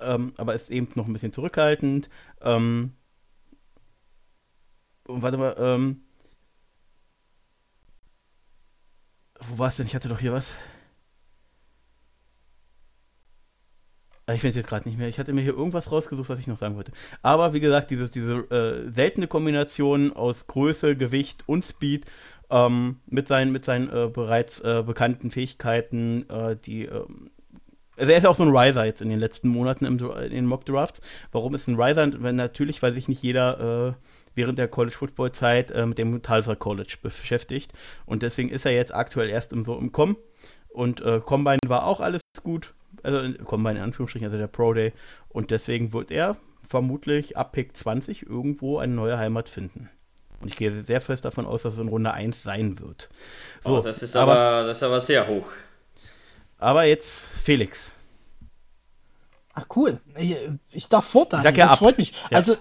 Ähm, aber ist eben noch ein bisschen zurückhaltend. Ähm, warte mal, ähm, wo war es denn? Ich hatte doch hier was. Ich finde es jetzt gerade nicht mehr. Ich hatte mir hier irgendwas rausgesucht, was ich noch sagen wollte. Aber wie gesagt, diese, diese äh, seltene Kombination aus Größe, Gewicht und Speed ähm, mit seinen, mit seinen äh, bereits äh, bekannten Fähigkeiten, äh, die. Ähm, also er ist ja auch so ein Riser jetzt in den letzten Monaten im, in den Mock Drafts. Warum ist ein Riser? Natürlich, weil sich nicht jeder äh, während der College Football Zeit äh, mit dem Tulsa College beschäftigt. Und deswegen ist er jetzt aktuell erst im, so im Com. Und äh, Combine war auch alles gut. Also Combine in Anführungsstrichen, also der Pro Day. Und deswegen wird er vermutlich ab Pick 20 irgendwo eine neue Heimat finden. Und ich gehe sehr fest davon aus, dass es in Runde 1 sein wird. So, oh, das, ist aber, aber, das ist aber sehr hoch. Aber jetzt Felix. Ach cool. Ich, ich darf vorteilen. Ja das ab. freut mich. Ja. Also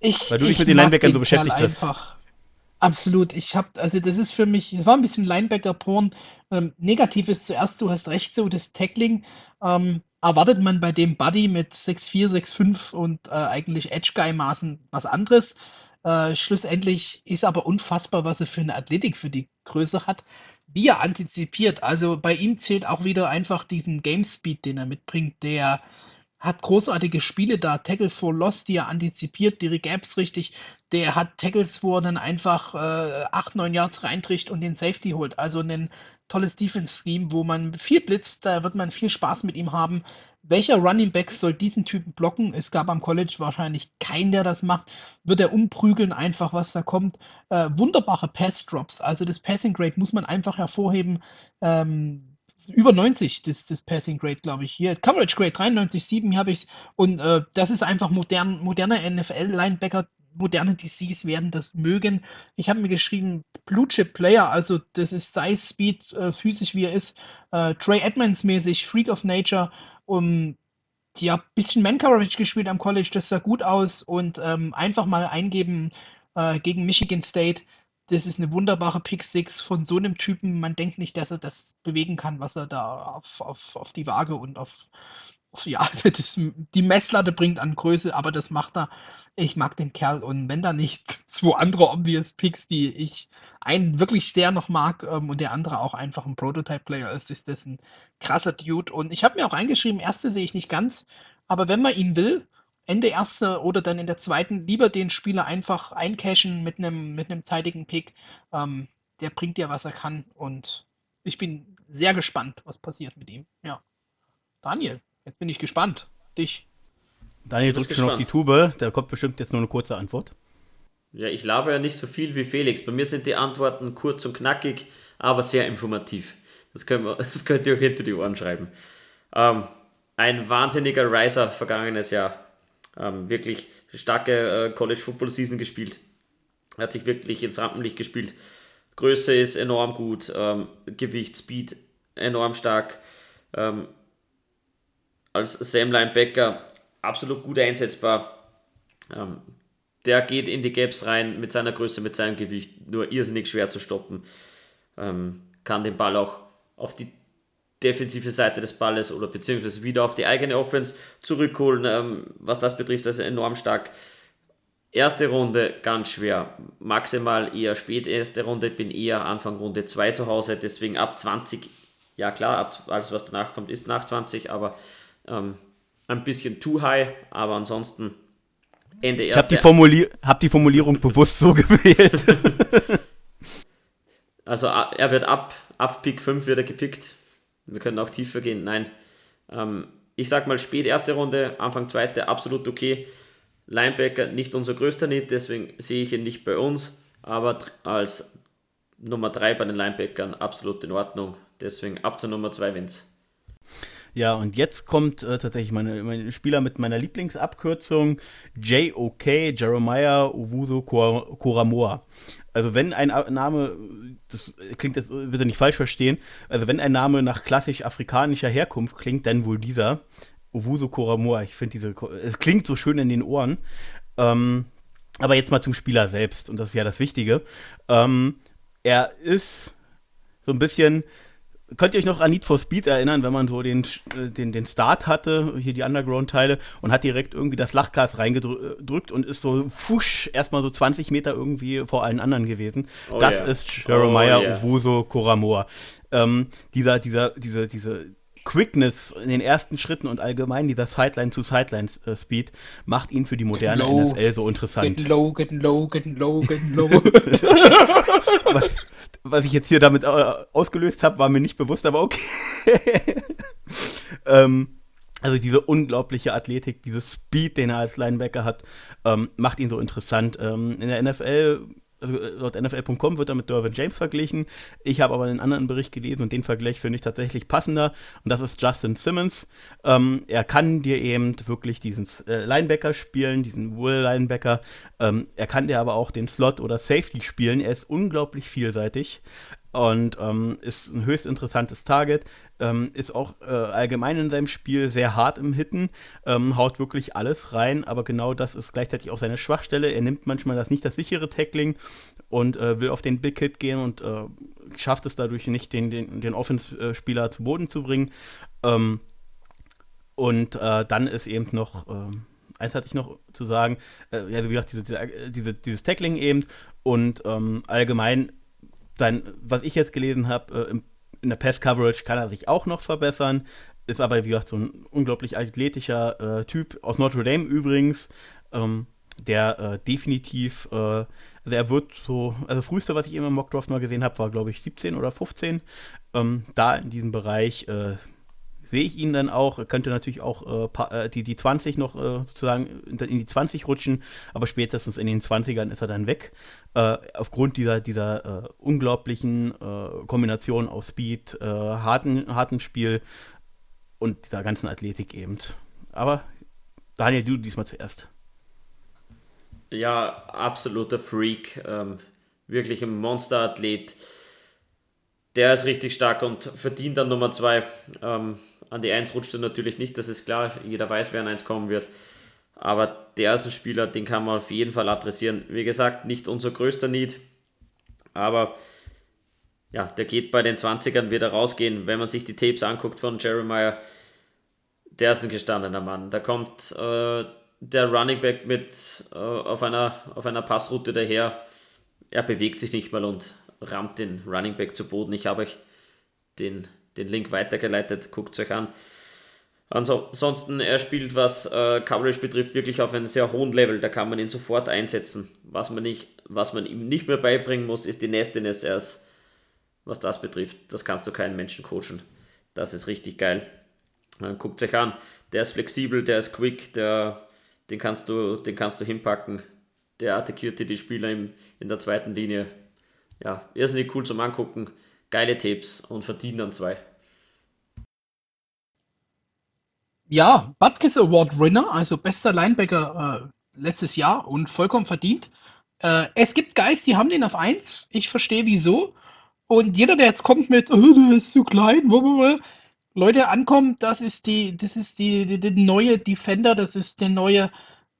ich, Weil du dich mit den Linebackern so beschäftigt hast. Einfach. Absolut. Ich habe, also das ist für mich, es war ein bisschen Linebacker-Porn. Ähm, negativ ist zuerst, du hast recht, so das Tackling. Ähm, erwartet man bei dem Buddy mit 6'4, 6'5 und äh, eigentlich Edge-Guy-Maßen was anderes. Äh, schlussendlich ist aber unfassbar, was er für eine Athletik für die Größe hat. Wie er antizipiert. Also bei ihm zählt auch wieder einfach diesen Game Speed, den er mitbringt, der hat großartige Spiele da, Tackle for Loss, die er antizipiert, die Gaps richtig. Der hat Tackles, wo er dann einfach äh, 8, 9 Yards reinträgt und den Safety holt. Also ein tolles Defense-Scheme, wo man viel blitzt, da wird man viel Spaß mit ihm haben. Welcher Running Back soll diesen Typen blocken? Es gab am College wahrscheinlich keinen, der das macht. Wird er umprügeln, einfach was da kommt. Äh, wunderbare Pass-Drops. Also das Passing Grade muss man einfach hervorheben. Ähm, über 90, das, das Passing Grade, glaube ich. Hier, Coverage Grade 93,7 habe ich. Und äh, das ist einfach modern, moderner NFL-Linebacker. Moderne DCs werden das mögen. Ich habe mir geschrieben, Blue Chip Player, also das ist Size, Speed, äh, physisch wie er ist. Äh, Trey Edmonds mäßig, Freak of Nature. Um, ja, bisschen Man-Coverage gespielt am College, das sah gut aus. Und ähm, einfach mal eingeben äh, gegen Michigan State das ist eine wunderbare Pick 6 von so einem Typen. Man denkt nicht, dass er das bewegen kann, was er da auf, auf, auf die Waage und auf, auf ja, [laughs] das, die Messlatte bringt an Größe, aber das macht er. Ich mag den Kerl und wenn da nicht [laughs] zwei andere obvious Picks, die ich einen wirklich sehr noch mag ähm, und der andere auch einfach ein Prototype-Player ist, ist das ein krasser Dude. Und ich habe mir auch eingeschrieben, erste sehe ich nicht ganz, aber wenn man ihn will, Ende erste oder dann in der zweiten lieber den Spieler einfach eincashen mit einem mit einem zeitigen Pick. Ähm, der bringt dir, was er kann. Und ich bin sehr gespannt, was passiert mit ihm. Ja. Daniel, jetzt bin ich gespannt. Dich. Daniel drückt schon auf die Tube. Da kommt bestimmt jetzt nur eine kurze Antwort. Ja, ich labe ja nicht so viel wie Felix. Bei mir sind die Antworten kurz und knackig, aber sehr informativ. Das, können wir, [laughs] das könnt ihr euch hinter die Ohren schreiben. Ähm, ein wahnsinniger Riser vergangenes Jahr. Ähm, wirklich starke äh, College Football Season gespielt. Er hat sich wirklich ins Rampenlicht gespielt. Größe ist enorm gut, ähm, Gewicht, Speed enorm stark. Ähm, als Sam Linebacker absolut gut einsetzbar. Ähm, der geht in die Gaps rein mit seiner Größe, mit seinem Gewicht, nur irrsinnig schwer zu stoppen. Ähm, kann den Ball auch auf die defensive Seite des Balles oder beziehungsweise wieder auf die eigene Offense zurückholen. Ähm, was das betrifft, also enorm stark. Erste Runde ganz schwer, maximal eher spät erste Runde, bin eher Anfang Runde 2 zu Hause, deswegen ab 20, ja klar, ab, alles was danach kommt ist nach 20, aber ähm, ein bisschen too high, aber ansonsten Ende erste. Ich habe die, hab die Formulierung [laughs] bewusst so gewählt. also er wird ab, ab Pick 5 wird er gepickt, wir können auch tiefer gehen. Nein, ähm, ich sag mal, spät erste Runde, Anfang zweite, absolut okay. Linebacker nicht unser größter Need, deswegen sehe ich ihn nicht bei uns, aber als Nummer 3 bei den Linebackern absolut in Ordnung. Deswegen ab zur Nummer 2 Vince. Ja, und jetzt kommt äh, tatsächlich meine, mein Spieler mit meiner Lieblingsabkürzung JOK, Jeremiah Owusu Koramoa. Also wenn ein Name, das klingt jetzt bitte nicht falsch verstehen, also wenn ein Name nach klassisch afrikanischer Herkunft klingt, dann wohl dieser. Owusu Koramoa. Ich finde diese, es klingt so schön in den Ohren. Ähm, aber jetzt mal zum Spieler selbst, und das ist ja das Wichtige. Ähm, er ist so ein bisschen Könnt ihr euch noch an Need for Speed erinnern, wenn man so den, äh, den, den Start hatte, hier die Underground-Teile, und hat direkt irgendwie das Lachgas reingedrückt und ist so fusch erstmal so 20 Meter irgendwie vor allen anderen gewesen. Oh das yeah. ist Jeremiah oh yeah. Uwuso Koramoa. Ähm, dieser, dieser, diese, diese Quickness in den ersten Schritten und allgemein dieser Sideline-zu-Sideline-Speed macht ihn für die moderne low, NFL so interessant. Get low, get low, get low, get low. [laughs] was, was ich jetzt hier damit äh, ausgelöst habe, war mir nicht bewusst, aber okay. [laughs] ähm, also diese unglaubliche Athletik, dieses Speed, den er als Linebacker hat, ähm, macht ihn so interessant. Ähm, in der NFL also äh, laut NFL.com wird er mit Derwin James verglichen. Ich habe aber einen anderen Bericht gelesen und den Vergleich finde ich tatsächlich passender. Und das ist Justin Simmons. Ähm, er kann dir eben wirklich diesen äh, Linebacker spielen, diesen Will-Linebacker. Ähm, er kann dir aber auch den Slot oder Safety spielen. Er ist unglaublich vielseitig und ähm, ist ein höchst interessantes Target. Ähm, ist auch äh, allgemein in seinem Spiel sehr hart im Hitten, ähm, haut wirklich alles rein, aber genau das ist gleichzeitig auch seine Schwachstelle. Er nimmt manchmal das nicht das sichere Tackling und äh, will auf den Big Hit gehen und äh, schafft es dadurch nicht, den, den, den Offense-Spieler zu Boden zu bringen. Ähm, und äh, dann ist eben noch ähm, eins hatte ich noch zu sagen, äh, also wie gesagt, diese, diese, dieses Tackling eben und ähm, allgemein sein, was ich jetzt gelesen habe, äh, in der Pass-Coverage kann er sich auch noch verbessern. Ist aber, wie gesagt, so ein unglaublich athletischer äh, Typ aus Notre Dame übrigens, ähm, der äh, definitiv, äh, also er wird so, also früheste, was ich immer im Mockdraft mal gesehen habe, war, glaube ich, 17 oder 15. Ähm, da in diesem Bereich äh, sehe ich ihn dann auch. Er könnte natürlich auch äh, äh die, die 20 noch äh, sozusagen in die 20 rutschen, aber spätestens in den 20ern ist er dann weg. Äh, aufgrund dieser, dieser äh, unglaublichen äh, Kombination aus Speed, harten, harten Spiel und dieser ganzen Athletik eben. Aber Daniel, du diesmal zuerst. Ja, absoluter Freak. Ähm, wirklich ein Monsterathlet. Der ist richtig stark und verdient dann Nummer 2. Ähm, an die 1 rutscht er natürlich nicht, das ist klar. Jeder weiß, wer an 1 kommen wird. Aber der ist ein Spieler, den kann man auf jeden Fall adressieren. Wie gesagt, nicht unser größter Need. Aber ja, der geht bei den 20ern wieder rausgehen. Wenn man sich die Tapes anguckt von Jeremiah, der ist ein gestandener Mann. Da kommt äh, der Running Back mit äh, auf, einer, auf einer Passroute daher. Er bewegt sich nicht mal und rammt den Running Back zu Boden. Ich habe euch den den Link weitergeleitet, guckt es euch an. Ansonsten, er spielt, was äh, Coverage betrifft, wirklich auf einem sehr hohen Level. Da kann man ihn sofort einsetzen. Was man, nicht, was man ihm nicht mehr beibringen muss, ist die Nastiness erst, was das betrifft. Das kannst du keinen Menschen coachen. Das ist richtig geil. Guckt euch an. Der ist flexibel, der ist quick, der, den, kannst du, den kannst du hinpacken. Der attackiert dir die Spieler im, in der zweiten Linie. Ja, irrsinnig cool zum Angucken. Geile Tapes und verdienen dann zwei. Ja, Butkus Award Winner, also bester Linebacker äh, letztes Jahr und vollkommen verdient. Äh, es gibt Guys, die haben den auf 1. Ich verstehe wieso. Und jeder, der jetzt kommt mit, oh, du bist zu klein, Leute ankommen, das ist die, das ist die, die, die neue Defender, das ist der neue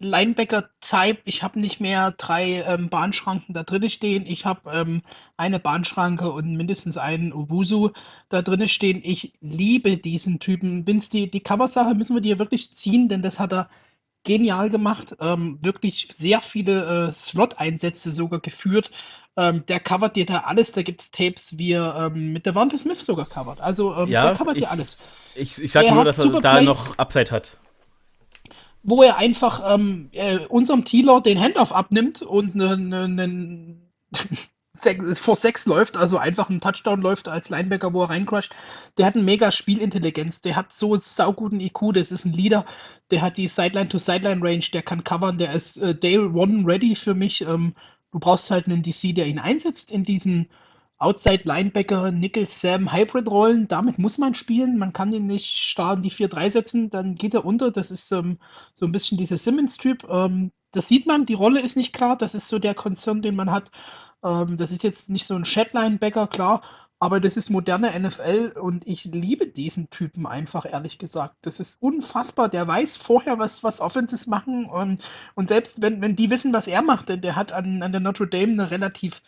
Linebacker-Type. Ich habe nicht mehr drei ähm, Bahnschranken da drin stehen. Ich habe ähm, eine Bahnschranke und mindestens einen Ubusu da drin stehen. Ich liebe diesen Typen. Vince, die, die Coversache müssen wir dir wirklich ziehen, denn das hat er genial gemacht. Ähm, wirklich sehr viele äh, Slot-Einsätze sogar geführt. Ähm, der covert dir da alles. Da gibt es Tapes, wie er ähm, mit der Wante Smith sogar covert. Also ähm, ja, der covert ich, dir alles. Ich, ich sag er nur, dass er da Plays. noch Upside hat wo er einfach ähm, äh, unserem Thieler den Handoff abnimmt und einen ne, ne, [laughs] vor sechs läuft, also einfach ein Touchdown läuft als Linebacker, wo er reincrusht. Der hat eine mega Spielintelligenz, der hat so sauguten IQ, das ist ein Leader, der hat die Sideline-to-Sideline-Range, der kann covern, der ist äh, Day One ready für mich. Ähm, du brauchst halt einen DC, der ihn einsetzt in diesen Outside Linebacker, Nickel Sam Hybrid Rollen. Damit muss man spielen. Man kann ihn nicht starr in die 4-3 setzen, dann geht er unter. Das ist ähm, so ein bisschen dieser Simmons-Typ. Ähm, das sieht man, die Rolle ist nicht klar. Das ist so der Konzern, den man hat. Ähm, das ist jetzt nicht so ein Chat-Linebacker, klar. Aber das ist moderne NFL und ich liebe diesen Typen einfach, ehrlich gesagt. Das ist unfassbar. Der weiß vorher, was, was Offenses machen. Und, und selbst wenn, wenn die wissen, was er macht, denn der hat an, an der Notre Dame eine relativ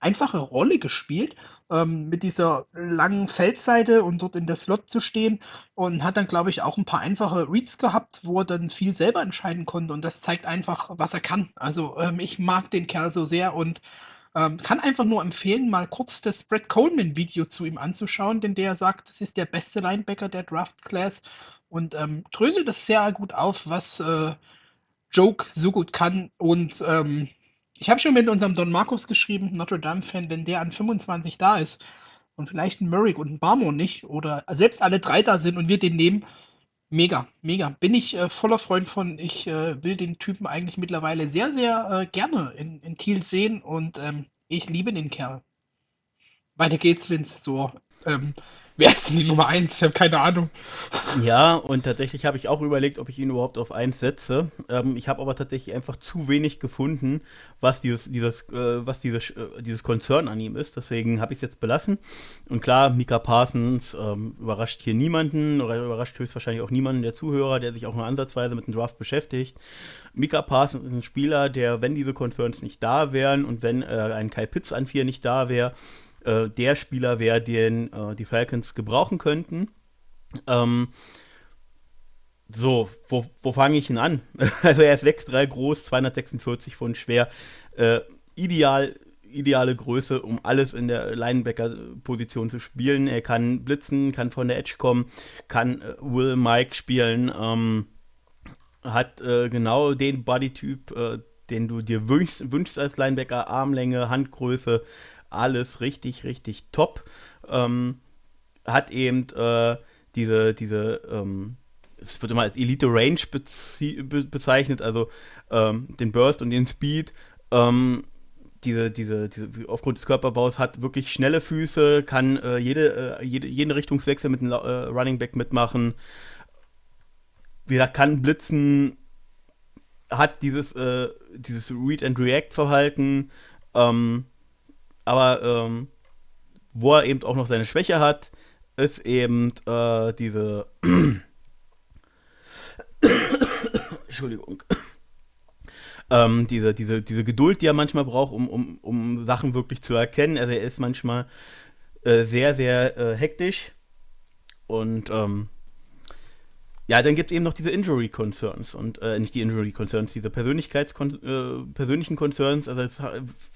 einfache Rolle gespielt, ähm, mit dieser langen Feldseite und dort in der Slot zu stehen und hat dann, glaube ich, auch ein paar einfache Reads gehabt, wo er dann viel selber entscheiden konnte und das zeigt einfach, was er kann. Also ähm, ich mag den Kerl so sehr und ähm, kann einfach nur empfehlen, mal kurz das Brett Coleman-Video zu ihm anzuschauen, denn der sagt, das ist der beste Linebacker der Draft Class und ähm, dröselt das sehr gut auf, was äh, Joke so gut kann und ähm, ich habe schon mit unserem Don Marcos geschrieben, Notre Dame-Fan, wenn der an 25 da ist und vielleicht ein Merrick und ein Barmo nicht oder selbst alle drei da sind und wir den nehmen, mega, mega. Bin ich äh, voller Freund von. Ich äh, will den Typen eigentlich mittlerweile sehr, sehr äh, gerne in, in Thiel sehen und ähm, ich liebe den Kerl. Weiter geht's, Vince, zur ähm, Wer ist denn die Nummer 1? Ich habe keine Ahnung. Ja, und tatsächlich habe ich auch überlegt, ob ich ihn überhaupt auf 1 setze. Ähm, ich habe aber tatsächlich einfach zu wenig gefunden, was dieses, dieses, äh, was dieses, äh, dieses Konzern an ihm ist. Deswegen habe ich es jetzt belassen. Und klar, Mika Parsons ähm, überrascht hier niemanden oder überrascht höchstwahrscheinlich auch niemanden der Zuhörer, der sich auch nur ansatzweise mit dem Draft beschäftigt. Mika Parsons ist ein Spieler, der, wenn diese Concerns nicht da wären und wenn äh, ein Kai Pitts an 4 nicht da wäre, äh, der Spieler wäre, den äh, die Falcons gebrauchen könnten. Ähm, so, wo, wo fange ich ihn an? [laughs] also er ist 6'3 groß, 246 Pfund schwer. Äh, ideal, ideale Größe, um alles in der Linebacker-Position zu spielen. Er kann blitzen, kann von der Edge kommen, kann äh, Will Mike spielen, ähm, hat äh, genau den Bodytyp, äh, den du dir wünschst, wünschst als Linebacker, Armlänge, Handgröße, alles richtig, richtig top. Ähm, hat eben äh, diese, diese, ähm, es wird immer als Elite Range be bezeichnet, also ähm, den Burst und den Speed. Ähm, diese, diese, diese, aufgrund des Körperbaus hat wirklich schnelle Füße, kann äh, jede, äh, jede, jeden Richtungswechsel mit dem äh, Running Back mitmachen. Wie gesagt, kann blitzen, hat dieses, äh, dieses Read and React Verhalten. Ähm, aber ähm, wo er eben auch noch seine Schwäche hat, ist eben äh, diese. [coughs] Entschuldigung. Ähm, diese, diese, diese Geduld, die er manchmal braucht, um, um, um Sachen wirklich zu erkennen. Also er ist manchmal äh, sehr, sehr äh, hektisch. Und ähm, ja, dann gibt es eben noch diese Injury Concerns und äh, nicht die Injury Concerns, diese Persönlichkeits äh, persönlichen Concerns. Also es,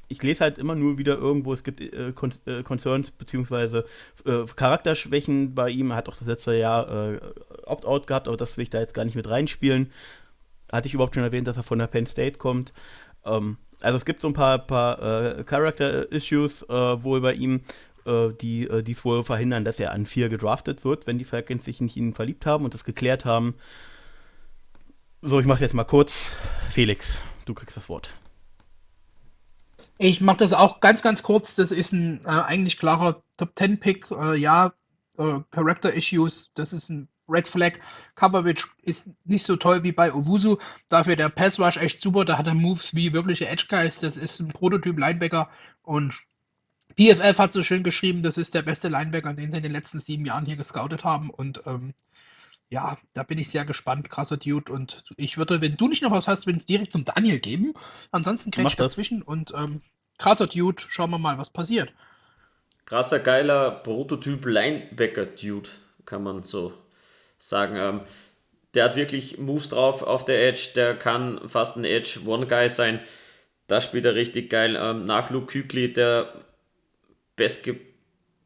ich lese halt immer nur wieder irgendwo, es gibt äh, Con äh, Concerns beziehungsweise äh, Charakterschwächen bei ihm. Er hat auch das letzte Jahr äh, Opt-out gehabt, aber das will ich da jetzt gar nicht mit reinspielen. Hatte ich überhaupt schon erwähnt, dass er von der Penn State kommt. Ähm, also es gibt so ein paar, paar Character-Issues wohl bei ihm äh, die äh, dies wohl verhindern, dass er an vier gedraftet wird, wenn die Falcons sich in ihn verliebt haben und das geklärt haben. So, ich mach's jetzt mal kurz. Felix, du kriegst das Wort. Ich mache das auch ganz, ganz kurz. Das ist ein äh, eigentlich klarer Top 10 Pick. Äh, ja, äh, Character Issues, das ist ein Red Flag. Coverage ist nicht so toll wie bei Owusu. Dafür der Pass Rush echt super. Da hat er Moves wie wirkliche Edge Guys. Das ist ein Prototyp Linebacker und PFF hat so schön geschrieben, das ist der beste Linebacker, den sie in den letzten sieben Jahren hier gescoutet haben. Und ähm, ja, da bin ich sehr gespannt. Krasser Dude. Und ich würde, wenn du nicht noch was hast, wenn direkt zum Daniel geben. Ansonsten kriege ich dazwischen. Und ähm, krasser Dude, schauen wir mal, was passiert. Krasser, geiler Prototyp Linebacker-Dude, kann man so sagen. Ähm, der hat wirklich Moves drauf auf der Edge, der kann fast ein Edge-One-Guy sein. Da spielt er richtig geil. Ähm, nach Luke Kügli, der bestge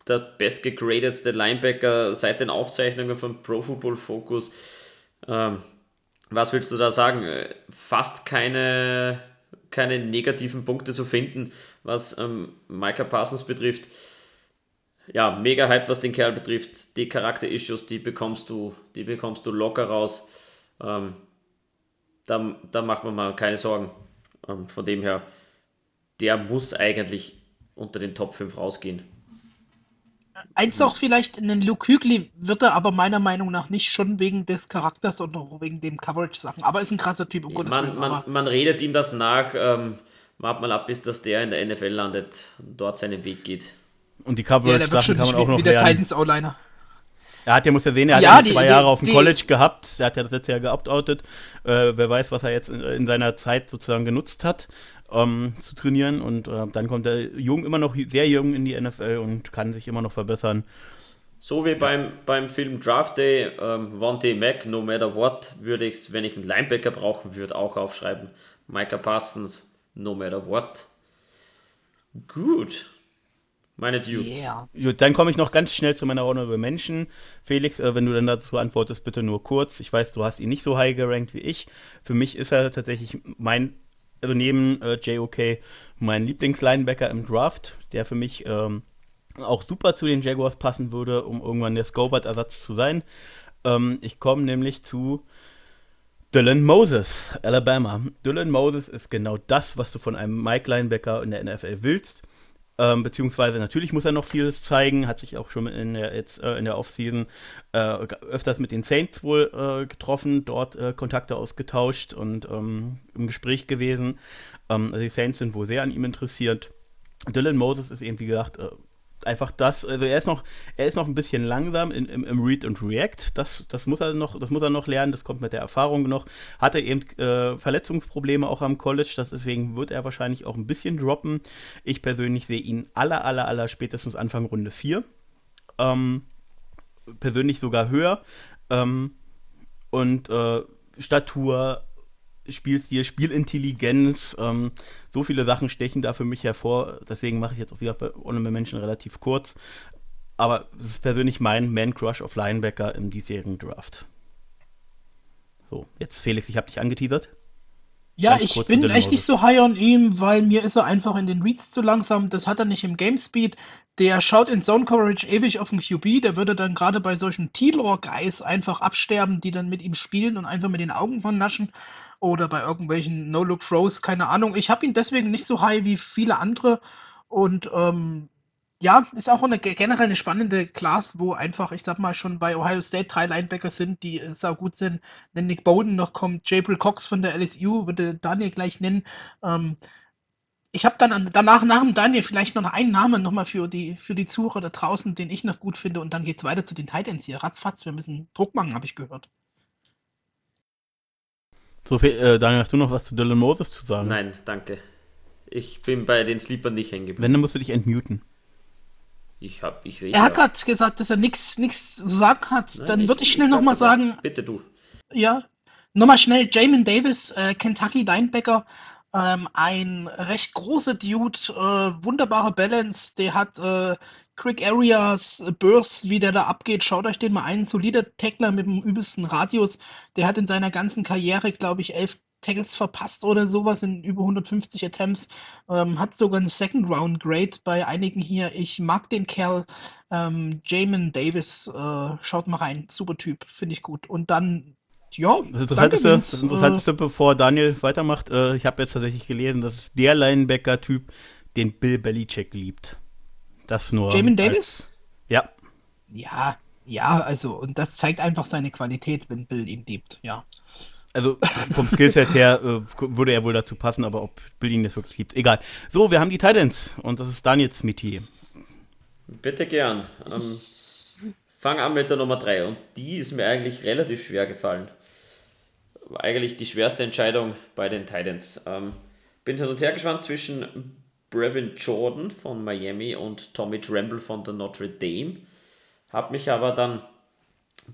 der bestgegradetste Linebacker seit den Aufzeichnungen von Pro Football Focus. Ähm, was willst du da sagen? Fast keine, keine negativen Punkte zu finden, was ähm, Micah Parsons betrifft. Ja, mega Hype, was den Kerl betrifft. Die Charakter-Issues, die bekommst du, die bekommst du locker raus. Ähm, da, da macht man mal keine Sorgen. Ähm, von dem her, der muss eigentlich unter den Top 5 rausgehen. Eins auch vielleicht, einen Luke Hügli wird er aber meiner Meinung nach nicht schon wegen des Charakters, sondern wegen dem Coverage-Sachen. Aber ist ein krasser Typ, um man, Man, man redet ihm das nach, ähm, wart mal ab, bis dass der in der NFL landet und dort seinen Weg geht. Und die Coverage-Sachen ja, kann man auch noch wie der lernen. Titans O-Liner. Er hat ja, muss ja sehen, er ja, hat ja zwei die, Jahre auf dem die, College gehabt. Er hat ja das letzte Jahr geopt-outet. Äh, wer weiß, was er jetzt in, in, seiner Zeit sozusagen genutzt hat, ähm, zu trainieren. Und äh, dann kommt er jung, immer noch sehr jung in die NFL und kann sich immer noch verbessern. So wie beim, beim Film Draft Day, ähm, Vontae Mac, no matter what, würde ich, wenn ich einen Linebacker brauchen würde, auch aufschreiben. Micah Parsons, no matter what. Gut. Meine Dudes. Yeah. Gut, dann komme ich noch ganz schnell zu meiner Honorable Menschen. Felix, äh, wenn du dann dazu antwortest, bitte nur kurz. Ich weiß, du hast ihn nicht so high gerankt wie ich. Für mich ist er tatsächlich mein, also neben äh, JOK, mein Lieblingslinebacker im Draft, der für mich ähm, auch super zu den Jaguars passen würde, um irgendwann der Scobart-Ersatz zu sein. Ähm, ich komme nämlich zu Dylan Moses, Alabama. Dylan Moses ist genau das, was du von einem Mike Linebacker in der NFL willst ähm, beziehungsweise natürlich muss er noch vieles zeigen, hat sich auch schon in der, jetzt, äh, in der Offseason äh, öfters mit den Saints wohl äh, getroffen, dort äh, Kontakte ausgetauscht und ähm, im Gespräch gewesen. Ähm, also die Saints sind wohl sehr an ihm interessiert. Dylan Moses ist eben, wie gesagt, äh, einfach das, also er ist noch, er ist noch ein bisschen langsam in, im, im, Read und React. Das, das muss er noch, das muss er noch lernen, das kommt mit der Erfahrung noch. Hatte eben äh, Verletzungsprobleme auch am College, das deswegen wird er wahrscheinlich auch ein bisschen droppen. Ich persönlich sehe ihn aller, aller, aller spätestens Anfang Runde 4. Ähm, persönlich sogar höher. Ähm, und äh, Statur, Spielstil, Spielintelligenz, ähm, so viele Sachen stechen da für mich hervor. Deswegen mache ich jetzt auch wieder bei Honorable Menschen relativ kurz. Aber es ist persönlich mein Man-Crush auf Linebacker im diesjährigen Draft. So, jetzt Felix, ich habe dich angeteasert. Ja, ich bin echt nicht so high on ihm, weil mir ist er einfach in den Reads zu langsam. Das hat er nicht im Game Speed. Der schaut in Zone Coverage ewig auf den QB. Der würde dann gerade bei solchen T-Lore-Guys einfach absterben, die dann mit ihm spielen und einfach mit den Augen von naschen oder bei irgendwelchen No-Look-Throws, keine Ahnung. Ich habe ihn deswegen nicht so high wie viele andere und ähm, ja, ist auch eine generell eine spannende Class, wo einfach, ich sag mal, schon bei Ohio State drei Linebacker sind, die äh, sau gut sind. Wenn Nick Bowden noch kommt, Jabril Cox von der LSU, würde Daniel gleich nennen. Ähm, ich habe dann danach nach dem Daniel vielleicht noch einen Namen nochmal für die, für die Zuhörer da draußen, den ich noch gut finde und dann geht's weiter zu den Titans hier. Ratzfatz, wir müssen Druck machen, habe ich gehört. So viel, äh, Daniel, hast du noch was zu Dylan Moses zu sagen? Nein, danke. Ich bin bei den Sleepern nicht hängen geblieben. Wenn, dann musst du dich entmuten. Ich hab, ich rede. Er hat gerade gesagt, dass er nichts zu sagen hat. Nein, dann würde ich schnell nochmal sagen. Bitte du. Ja. Nochmal schnell, Jamin Davis, äh, Kentucky Linebacker, ähm, ein recht großer Dude, äh, wunderbare Balance, der hat äh, Quick Areas, äh, Bursts, wie der da abgeht, schaut euch den mal ein. Solider Tackler mit dem übelsten Radius. Der hat in seiner ganzen Karriere, glaube ich, elf Tackles verpasst oder sowas in über 150 Attempts. Ähm, hat sogar einen Second Round Grade bei einigen hier. Ich mag den Kerl. Ähm, Jamin Davis, äh, schaut mal rein. Super Typ, finde ich gut. Und dann ja, das Interessanteste, danke, das Interessanteste äh, bevor Daniel weitermacht, äh, ich habe jetzt tatsächlich gelesen, dass es der Linebacker-Typ, den Bill Belichick liebt. Das nur. Jamin Davis? ja. Ja, ja, also, und das zeigt einfach seine Qualität, wenn Bill ihn liebt, ja. Also vom Skillset her äh, würde er wohl dazu passen, aber ob Bill ihn das wirklich liebt, egal. So, wir haben die Titans und das ist Daniels Metier. Bitte gern. Ähm, fang an mit der Nummer 3 und die ist mir eigentlich relativ schwer gefallen. Eigentlich die schwerste Entscheidung bei den Titans. Ähm, bin hin und her geschwankt zwischen Brevin Jordan von Miami und Tommy Tremble von der Notre Dame. Habe mich aber dann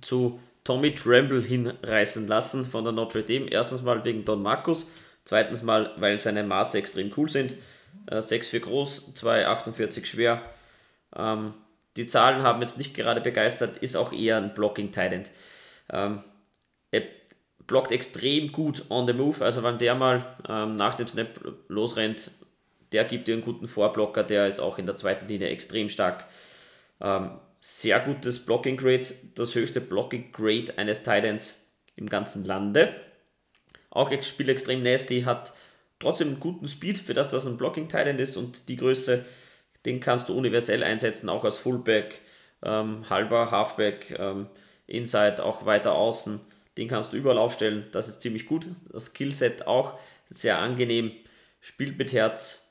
zu Tommy Tremble hinreißen lassen von der Notre Dame. Erstens mal wegen Don Marcus, zweitens mal, weil seine Maße extrem cool sind. Äh, 6'4 groß, 2,48 schwer. Ähm, die Zahlen haben jetzt nicht gerade begeistert, ist auch eher ein Blocking-Talent. Ähm, blockt extrem gut on the move. Also wenn der mal ähm, nach dem Snap losrennt, der gibt dir einen guten Vorblocker, der ist auch in der zweiten Linie extrem stark. Ähm, sehr gutes Blocking Grade, das höchste Blocking Grade eines Titans im ganzen Lande. Auch spielt extrem nasty, hat trotzdem einen guten Speed, für das das ein Blocking Titan ist und die Größe, den kannst du universell einsetzen, auch als Fullback, ähm, halber Halfback, ähm, Inside, auch weiter außen. Den kannst du überall aufstellen, das ist ziemlich gut. Das Skillset auch sehr angenehm, spielt mit Herz,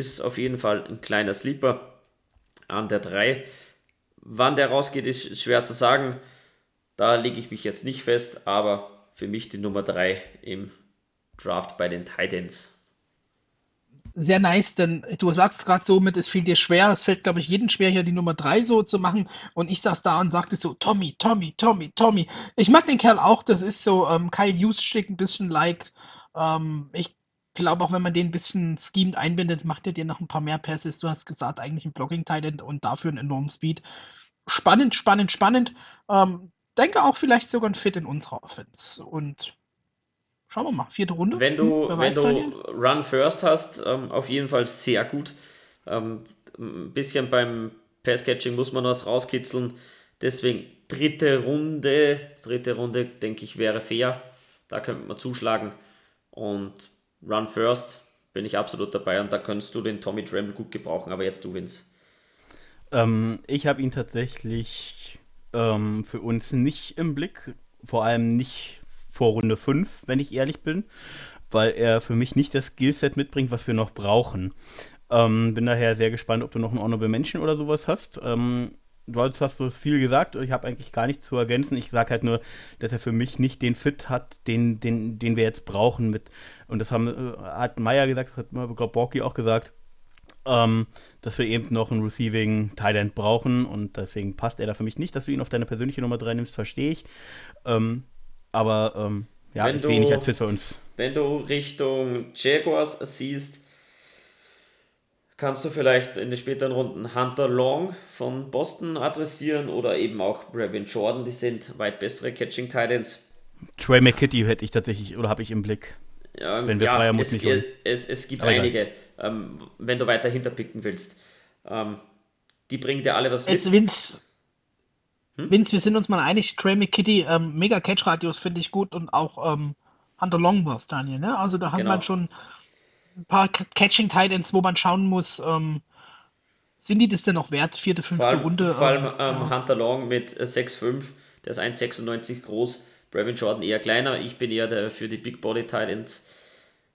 ist auf jeden Fall ein kleiner Sleeper an der 3. Wann der rausgeht, ist schwer zu sagen. Da lege ich mich jetzt nicht fest, aber für mich die Nummer 3 im Draft bei den Titans. Sehr nice, denn du sagst gerade so mit, es fiel dir schwer, es fällt, glaube ich, jedem schwer, hier die Nummer 3 so zu machen. Und ich saß da und sagte so, Tommy, Tommy, Tommy, Tommy. Ich mag den Kerl auch, das ist so ähm, Kyle Juszczyk ein bisschen like. Ähm, ich glaube auch, wenn man den ein bisschen schemed einbindet, macht er dir noch ein paar mehr Passes. Du hast gesagt, eigentlich ein Blocking-Talent und dafür einen enormen Speed. Spannend, spannend, spannend. Ähm, denke auch vielleicht sogar ein Fit in unserer Offense. Und schauen wir mal, vierte Runde. Wenn du, hm, wenn du Run First hast, ähm, auf jeden Fall sehr gut. Ähm, ein bisschen beim Passcatching muss man was rauskitzeln. Deswegen dritte Runde, dritte Runde, denke ich, wäre fair. Da könnte man zuschlagen. Und Run First bin ich absolut dabei und da könntest du den Tommy Tremble gut gebrauchen, aber jetzt du, Vince. Ähm, ich habe ihn tatsächlich ähm, für uns nicht im Blick, vor allem nicht vor Runde 5, wenn ich ehrlich bin, weil er für mich nicht das Skillset mitbringt, was wir noch brauchen. Ähm, bin daher sehr gespannt, ob du noch einen Honorable Menschen oder sowas hast. Ähm, du hast so viel gesagt, ich habe eigentlich gar nichts zu ergänzen. Ich sage halt nur, dass er für mich nicht den Fit hat, den, den, den wir jetzt brauchen. Mit, und das haben, äh, hat Meyer gesagt, das hat, glaube Borki auch gesagt ähm, dass wir eben noch einen Receiving Thailand brauchen und deswegen passt er da für mich nicht, dass du ihn auf deine persönliche Nummer 3 nimmst, verstehe ich. Ähm, aber ähm, ja, wenn ich sehe ihn nicht als Fit für uns. Wenn du Richtung Jaguars siehst, kannst du vielleicht in den späteren Runden Hunter Long von Boston adressieren oder eben auch Brevin Jordan, die sind weit bessere Catching Titans. Trey McKitty hätte ich tatsächlich oder habe ich im Blick. Ja, wenn wir ja, Freier es, nicht holen. Es, es gibt Aber einige, ähm, wenn du weiter hinterpicken willst. Ähm, die bringen dir alle was es mit. Vince, hm? Vince, wir sind uns mal einig, Trey McKitty, ähm, mega Catch-Radius finde ich gut und auch ähm, Hunter Long war Daniel. Ne? Also da hat genau. man schon ein paar Catching-Titans, wo man schauen muss, ähm, sind die das denn noch wert? Vierte, fünfte vor allem, Runde? Vor allem ähm, Hunter Long mit 6,5, der ist 1,96 groß Brevin Jordan eher kleiner. Ich bin eher der für die Big Body Titans.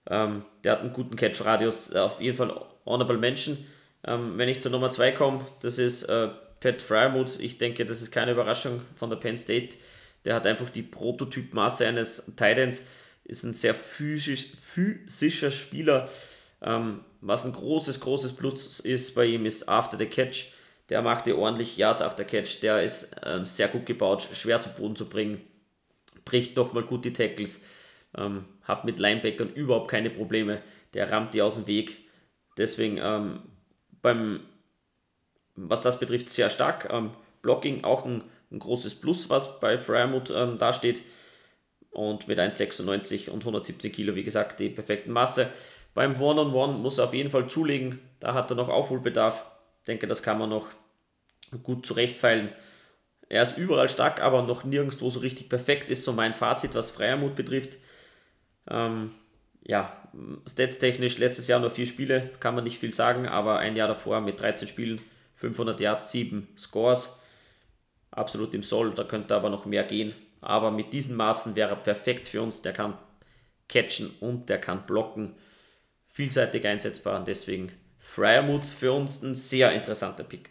Ähm, der hat einen guten Catch-Radius. Äh, auf jeden Fall Honorable Mention. Ähm, wenn ich zur Nummer 2 komme, das ist äh, Pat Fryermuth. Ich denke, das ist keine Überraschung von der Penn State. Der hat einfach die Prototypmaße eines Titans. Ist ein sehr physisch, physischer Spieler. Ähm, was ein großes, großes Plus ist bei ihm, ist After the Catch. Der macht dir ordentlich Yards after Catch. Der ist ähm, sehr gut gebaut, schwer zu Boden zu bringen bricht nochmal gut die Tackles, ähm, hat mit Linebackern überhaupt keine Probleme, der rammt die aus dem Weg. Deswegen ähm, beim, was das betrifft, sehr stark. Ähm, Blocking auch ein, ein, großes Plus, was bei Fryermuth ähm, dasteht. Und mit 1,96 und 117 Kilo, wie gesagt, die perfekten Masse. Beim One-on-One -on -One muss er auf jeden Fall zulegen. Da hat er noch Aufholbedarf. Ich denke, das kann man noch gut zurechtfeilen. Er ist überall stark, aber noch nirgendwo so richtig perfekt, ist so mein Fazit, was Freiermut betrifft. Ähm, ja, stats-technisch letztes Jahr nur vier Spiele, kann man nicht viel sagen, aber ein Jahr davor mit 13 Spielen, 500 Yards, 7 Scores. Absolut im Soll, da könnte aber noch mehr gehen. Aber mit diesen Maßen wäre er perfekt für uns. Der kann catchen und der kann blocken. Vielseitig einsetzbar und deswegen Freiermut für uns ein sehr interessanter Pick.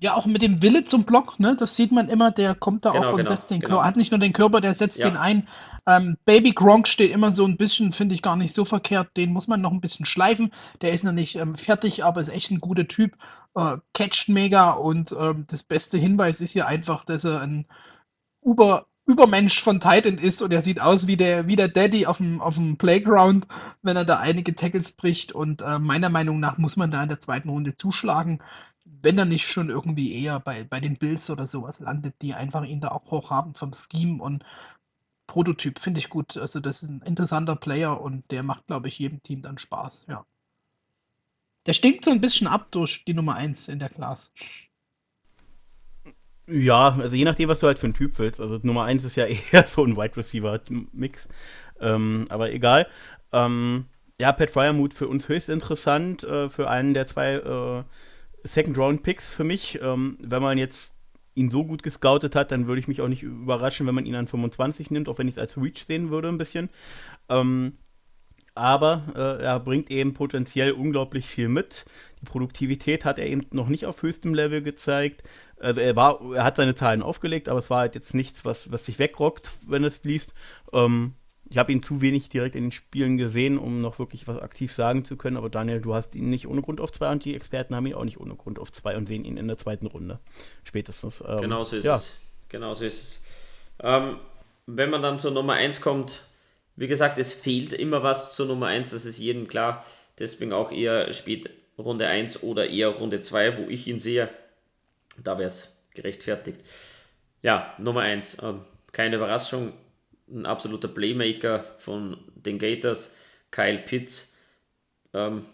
Ja, auch mit dem Wille zum Block, ne? Das sieht man immer, der kommt da genau, auch und genau, setzt den genau. Körper, hat nicht nur den Körper, der setzt ja. den ein. Ähm, Baby Gronk steht immer so ein bisschen, finde ich gar nicht so verkehrt. Den muss man noch ein bisschen schleifen. Der ist noch nicht ähm, fertig, aber ist echt ein guter Typ. Äh, catcht mega und ähm, das beste Hinweis ist ja einfach, dass er ein Uber, Übermensch von Titan ist und er sieht aus wie der, wie der Daddy auf dem, auf dem Playground, wenn er da einige Tackles bricht. Und äh, meiner Meinung nach muss man da in der zweiten Runde zuschlagen wenn er nicht schon irgendwie eher bei, bei den Bills oder sowas landet, die einfach ihn da auch hoch haben vom Scheme und Prototyp, finde ich gut. Also das ist ein interessanter Player und der macht, glaube ich, jedem Team dann Spaß, ja. Der stinkt so ein bisschen ab durch die Nummer 1 in der Class. Ja, also je nachdem, was du halt für ein Typ willst. Also Nummer 1 ist ja [laughs] eher so ein Wide Receiver-Mix. Ähm, aber egal. Ähm, ja, Pat Fryermuth für uns höchst interessant, äh, für einen der zwei äh, Second-Round-Picks für mich. Ähm, wenn man jetzt ihn so gut gescoutet hat, dann würde ich mich auch nicht überraschen, wenn man ihn an 25 nimmt, auch wenn ich es als Reach sehen würde ein bisschen. Ähm, aber äh, er bringt eben potenziell unglaublich viel mit. Die Produktivität hat er eben noch nicht auf höchstem Level gezeigt. Also er war, er hat seine Zahlen aufgelegt, aber es war halt jetzt nichts, was, was sich wegrockt, wenn es liest. Ähm, ich habe ihn zu wenig direkt in den Spielen gesehen, um noch wirklich was aktiv sagen zu können. Aber Daniel, du hast ihn nicht ohne Grund auf zwei und die Experten haben ihn auch nicht ohne Grund auf zwei und sehen ihn in der zweiten Runde. Spätestens. Ähm, genau so ist ja. es. Genau so ist es. Ähm, wenn man dann zur Nummer 1 kommt, wie gesagt, es fehlt immer was zur Nummer 1, das ist jedem klar. Deswegen auch eher spät Runde 1 oder eher Runde 2, wo ich ihn sehe. Da wäre es gerechtfertigt. Ja, Nummer 1. Ähm, keine Überraschung ein absoluter Playmaker von den Gators, Kyle Pitts. Ähm,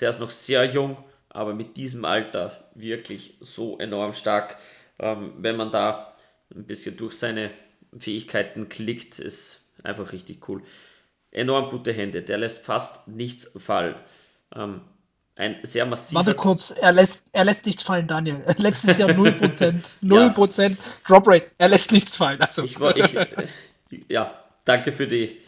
der ist noch sehr jung, aber mit diesem Alter wirklich so enorm stark. Ähm, wenn man da ein bisschen durch seine Fähigkeiten klickt, ist einfach richtig cool. Enorm gute Hände, der lässt fast nichts fallen. Ähm, ein sehr massiver. Warte kurz, er lässt, er lässt nichts fallen, Daniel. [laughs] Letztes Jahr 0%. 0% [laughs] ja. Drop Rate. Er lässt nichts fallen. Also. Ich, ich, [laughs] ja, danke für die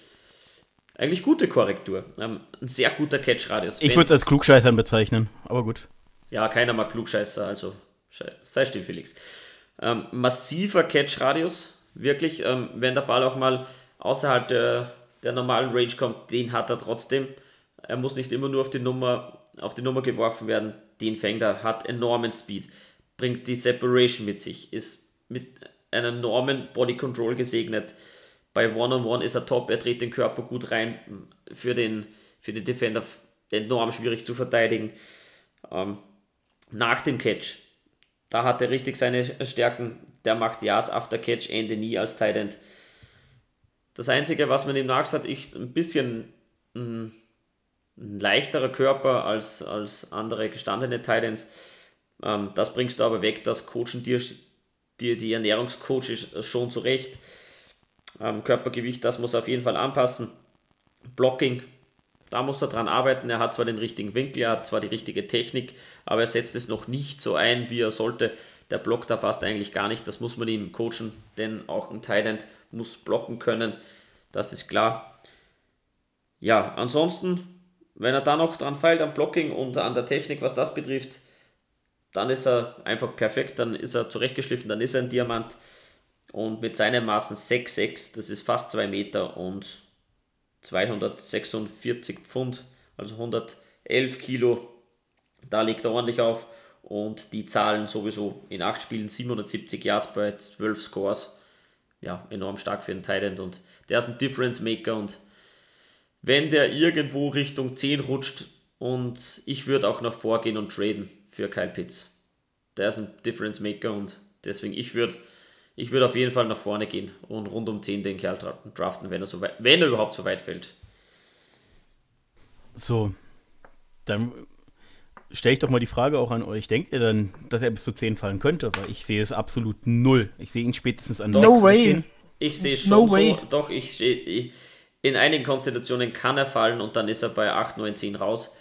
eigentlich gute Korrektur. Ähm, ein sehr guter Catch-Radius. Ich würde es als Klugscheißern bezeichnen, aber gut. Ja, keiner mag Klugscheißer, also sei still, Felix. Ähm, massiver Catch-Radius, wirklich, ähm, wenn der Ball auch mal außerhalb der, der normalen Range kommt, den hat er trotzdem. Er muss nicht immer nur auf die Nummer, auf die Nummer geworfen werden, den fängt er, hat enormen Speed, bringt die Separation mit sich, ist mit einer enormen Body Control gesegnet bei One-on-One -on -One ist er top, er dreht den Körper gut rein, für den, für den Defender enorm schwierig zu verteidigen. Ähm, nach dem Catch, da hat er richtig seine Stärken, der macht Yards after Catch, Ende nie als Tight End. Das Einzige, was man ihm nachsagt, ist ein bisschen ein, ein leichterer Körper als, als andere gestandene Tight Ends. Ähm, das bringst du aber weg, das coachen dir, dir die Ernährungscoaches schon zurecht. Ähm, Körpergewicht, das muss er auf jeden Fall anpassen. Blocking, da muss er dran arbeiten. Er hat zwar den richtigen Winkel, er hat zwar die richtige Technik, aber er setzt es noch nicht so ein, wie er sollte. Der blockt da fast eigentlich gar nicht. Das muss man ihm coachen, denn auch ein Tight muss blocken können. Das ist klar. Ja, ansonsten, wenn er da noch dran feilt am Blocking und an der Technik, was das betrifft, dann ist er einfach perfekt, dann ist er zurechtgeschliffen, dann ist er ein Diamant. Und mit seinen Maßen 6,6, das ist fast 2 Meter und 246 Pfund, also 111 Kilo, da liegt er ordentlich auf. Und die Zahlen sowieso in 8 Spielen 770 Yards bei 12 Scores. Ja, enorm stark für einen Tight Und der ist ein Difference Maker und wenn der irgendwo Richtung 10 rutscht und ich würde auch noch vorgehen und traden für Kyle Pitts. Der ist ein Difference Maker und deswegen ich würde ich würde auf jeden Fall nach vorne gehen und rund um 10 den Kerl draften, wenn er, so weit, wenn er überhaupt so weit fällt. So, dann stelle ich doch mal die Frage auch an euch. Denkt ihr dann, dass er bis zu 10 fallen könnte? Weil ich sehe es absolut null. Ich sehe ihn spätestens an No way. Ich sehe schon no way. so, doch, ich, ich, in einigen Konstellationen kann er fallen und dann ist er bei 8, 9, 10 raus.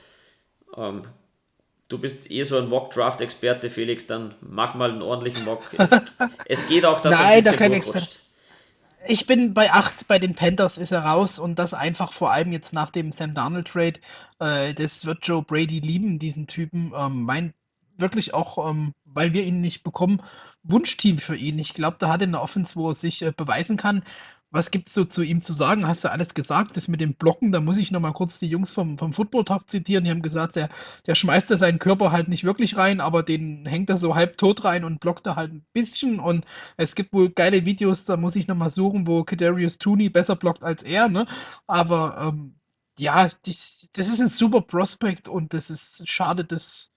Ähm, du bist eh so ein Mock-Draft-Experte, Felix, dann mach mal einen ordentlichen Mock. Es, [laughs] es geht auch, dass Nein, er ein bisschen durchrutscht. Ich bin bei 8, bei den Panthers ist er raus und das einfach vor allem jetzt nach dem Sam Darnold Trade. Äh, das wird Joe Brady lieben, diesen Typen. Ähm, mein wirklich auch, ähm, weil wir ihn nicht bekommen, Wunschteam für ihn. Ich glaube, da hat er eine Offense, wo er sich äh, beweisen kann. Was gibt's so zu ihm zu sagen? Hast du alles gesagt? Das mit dem Blocken, da muss ich nochmal kurz die Jungs vom, vom Football Talk zitieren. Die haben gesagt, der, der schmeißt da seinen Körper halt nicht wirklich rein, aber den hängt er so halb tot rein und blockt er halt ein bisschen. Und es gibt wohl geile Videos, da muss ich nochmal suchen, wo Kadarius Tooney besser blockt als er, ne? Aber ähm, ja, das, das ist ein super Prospect und das ist schade, dass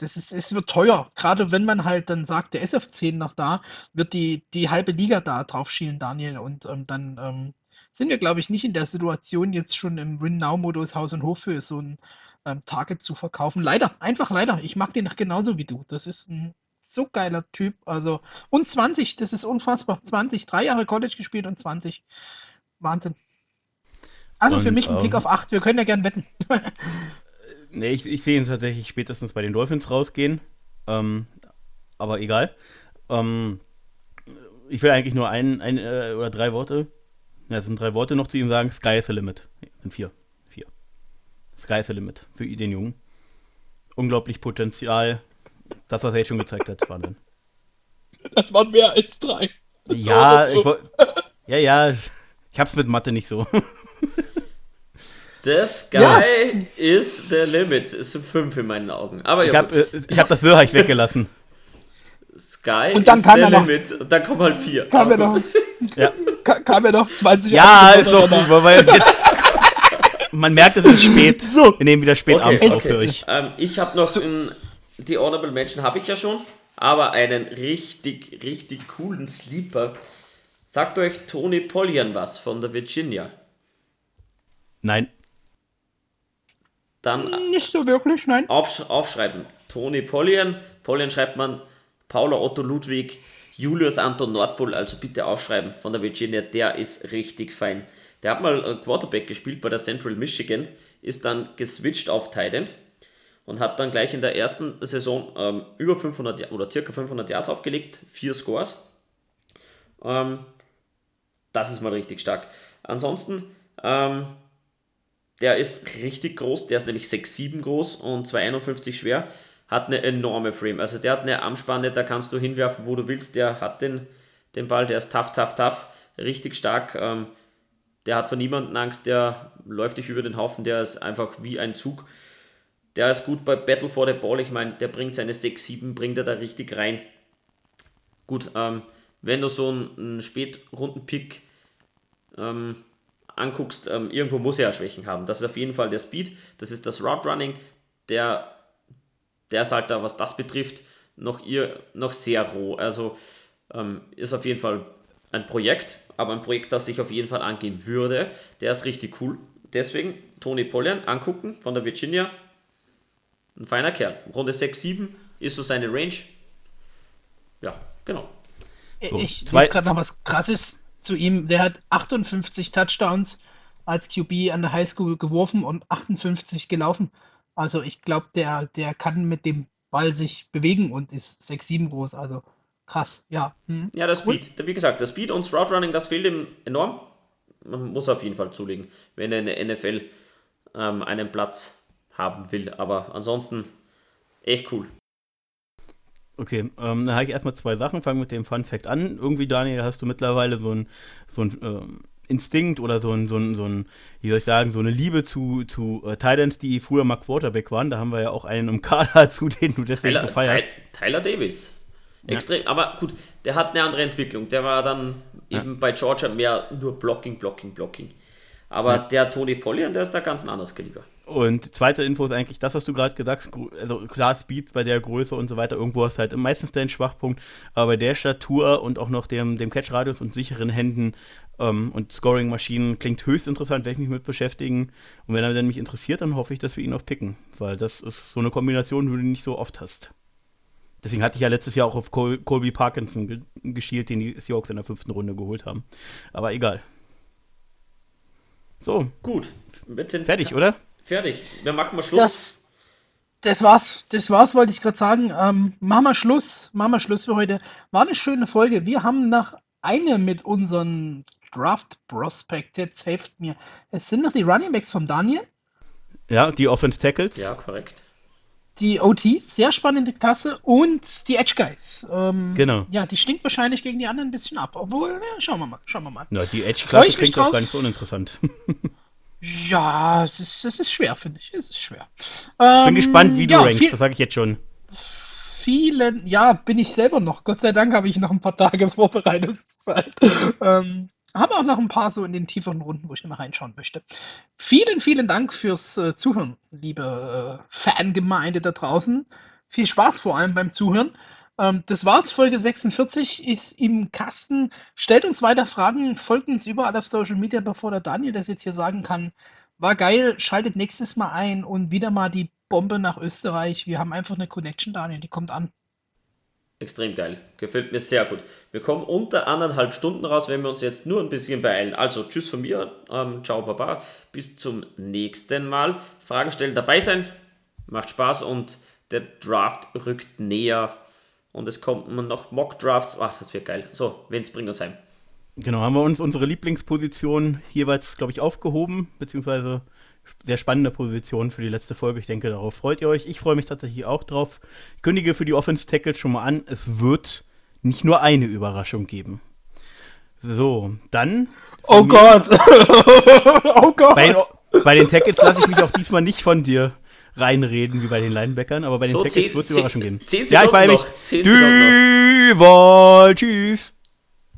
das ist, es wird teuer. Gerade wenn man halt dann sagt, der ist auf 10 noch da, wird die, die halbe Liga da drauf schielen, Daniel. Und ähm, dann ähm, sind wir, glaube ich, nicht in der Situation, jetzt schon im Win-Now-Modus Haus und Hof für so ein ähm, Target zu verkaufen. Leider, einfach leider. Ich mag den noch genauso wie du. Das ist ein so geiler Typ. Also, und 20, das ist unfassbar. 20, drei Jahre College gespielt und 20. Wahnsinn. Also und, für mich ein ähm, Blick auf 8. Wir können ja gern wetten. [laughs] nee, ich, ich sehe ihn tatsächlich spätestens bei den Dolphins rausgehen. Ähm, aber egal. Ähm, ich will eigentlich nur ein, ein äh, oder drei Worte. Ja, es sind drei Worte noch zu ihm sagen. Sky is the limit. sind vier. Vier. Sky is the limit für den Jungen. Unglaublich Potenzial. Das, was er jetzt schon gezeigt hat, war dann. Das waren mehr als drei. Ja, [laughs] ich ja, ja. Ich hab's mit Mathe nicht so. The Sky ja. is the limit. Es sind fünf in meinen Augen. Aber ich habe äh, hab das Sörreich weggelassen. Sky und dann is the limit. Und dann kommen halt vier. Kam er noch, [laughs] ja. kam er noch 20 Ja, ist doch gut, weil jetzt, man merkt, es ist spät. [laughs] So. Wir nehmen wieder spät okay, abends okay. auf für euch. Ähm, ich habe noch so. ein, die Honorable Menschen habe ich ja schon, aber einen richtig, richtig coolen Sleeper. Sagt euch Tony Pollian was von der Virginia? Nein. Dann nicht so wirklich, nein. Aufsch aufschreiben. Toni Pollian. Pollian schreibt man Paula Otto Ludwig, Julius Anton Nordpol, also bitte aufschreiben von der Virginia, der ist richtig fein. Der hat mal Quarterback gespielt bei der Central Michigan, ist dann geswitcht auf Tight und hat dann gleich in der ersten Saison ähm, über 500 oder circa 500 Yards aufgelegt, vier Scores. Ähm, das ist mal richtig stark. Ansonsten ähm, der ist richtig groß, der ist nämlich 6,7 groß und 2,51 schwer. Hat eine enorme Frame. Also der hat eine Armspanne, da kannst du hinwerfen, wo du willst. Der hat den, den Ball, der ist tough, tough, tough. Richtig stark. Ähm, der hat vor niemandem Angst, der läuft dich über den Haufen, der ist einfach wie ein Zug. Der ist gut bei Battle for the Ball. Ich meine, der bringt seine 6, 7, bringt er da richtig rein. Gut, ähm, wenn du so einen, einen Spätrunden-Pick ähm, anguckst, ähm, irgendwo muss er ja Schwächen haben. Das ist auf jeden Fall der Speed, das ist das Route Running, der, der ist halt da, was das betrifft, noch, ihr, noch sehr roh. Also ähm, ist auf jeden Fall ein Projekt, aber ein Projekt, das ich auf jeden Fall angehen würde. Der ist richtig cool. Deswegen Tony Pollian angucken von der Virginia. Ein feiner Kerl. Runde 6, 7 ist so seine Range. Ja, genau. So, ich weiß gerade noch was krasses zu ihm, der hat 58 Touchdowns als QB an der Highschool geworfen und 58 gelaufen. Also ich glaube, der, der kann mit dem Ball sich bewegen und ist 6-7 groß. Also krass, ja. Hm. Ja, das Speed, wie gesagt, das Speed und Route Running, das fehlt ihm enorm. Man muss auf jeden Fall zulegen, wenn er in der NFL ähm, einen Platz haben will. Aber ansonsten echt cool. Okay, ähm, dann habe ich erstmal zwei Sachen. Fangen mit dem Fun Fact an. Irgendwie, Daniel, hast du mittlerweile so ein, so ein ähm, Instinkt oder so ein, so ein, so ein, wie soll ich sagen, so eine Liebe zu, zu äh, Titans, die früher mal Quarterback waren. Da haben wir ja auch einen im Kader [laughs] zu, den du deswegen Tyler, so feierst. Tyler Davis. Extrem, ja. aber gut, der hat eine andere Entwicklung. Der war dann ja. eben bei Georgia mehr nur Blocking, Blocking, Blocking. Aber ja. der Tony Pollian, der ist da ganz ein anderes Kaliber. Und zweite Info ist eigentlich das, was du gerade gesagt hast. Also klar, Speed bei der Größe und so weiter, irgendwo hast du halt meistens deinen Schwachpunkt. Aber bei der Statur und auch noch dem, dem Catch-Radius und sicheren Händen ähm, und Scoring-Maschinen klingt höchst interessant, werde ich mich mit beschäftigen. Und wenn er dann mich interessiert, dann hoffe ich, dass wir ihn auch picken. Weil das ist so eine Kombination, die du nicht so oft hast. Deswegen hatte ich ja letztes Jahr auch auf Col Colby Parkinson ge geschielt, den die Seahawks in der fünften Runde geholt haben. Aber egal. So. Gut. Fertig, oder? Fertig. Wir machen mal Schluss. Das, das war's. Das war's, wollte ich gerade sagen. Ähm, machen wir Schluss. Machen wir Schluss für heute. War eine schöne Folge. Wir haben nach einer mit unseren Draft Prospect. Jetzt helft mir. Es sind noch die Running Backs vom Daniel. Ja, die Offense Tackles. Ja, korrekt. Die OTs, sehr spannende Klasse. Und die Edge Guys. Ähm, genau. Ja, die stinkt wahrscheinlich gegen die anderen ein bisschen ab. Obwohl, ja, schauen wir mal. Schauen wir mal. Na, die Edge Klasse klingt auch gar nicht so uninteressant. [laughs] ja, es ist, es ist schwer, finde ich. Es ist schwer. Ähm, bin gespannt, wie du ja, rankst. Das sage ich jetzt schon. Vielen, ja, bin ich selber noch. Gott sei Dank habe ich noch ein paar Tage [laughs] Vorbereitungszeit. ähm, habe auch noch ein paar so in den tieferen Runden, wo ich immer reinschauen möchte. Vielen, vielen Dank fürs äh, Zuhören, liebe äh, Fangemeinde da draußen. Viel Spaß vor allem beim Zuhören. Ähm, das war's. Folge 46 ist im Kasten. Stellt uns weiter Fragen, folgt uns überall auf Social Media, bevor der Daniel das jetzt hier sagen kann. War geil, schaltet nächstes Mal ein und wieder mal die Bombe nach Österreich. Wir haben einfach eine Connection, Daniel, die kommt an. Extrem geil. Gefällt mir sehr gut. Wir kommen unter anderthalb Stunden raus, wenn wir uns jetzt nur ein bisschen beeilen. Also, tschüss von mir. Ähm, ciao, Baba. Bis zum nächsten Mal. Fragen stellen, dabei sein. Macht Spaß und der Draft rückt näher. Und es kommen noch Mock-Drafts. Ach, das wird geil. So, Wenz, bringt uns heim. Genau, haben wir uns unsere Lieblingsposition jeweils, glaube ich, aufgehoben, beziehungsweise sehr spannende Position für die letzte Folge. Ich denke, darauf freut ihr euch. Ich freue mich tatsächlich auch drauf. Ich kündige für die Offense Tackles schon mal an, es wird nicht nur eine Überraschung geben. So, dann. Oh Gott! [laughs] oh Gott! Bei den, bei den Tackles lasse ich mich auch diesmal nicht von dir reinreden wie bei den Linebackern, aber bei den so, Tackles wird es Überraschung geben. Zehn ja, ich bei mich. Duval, tschüss.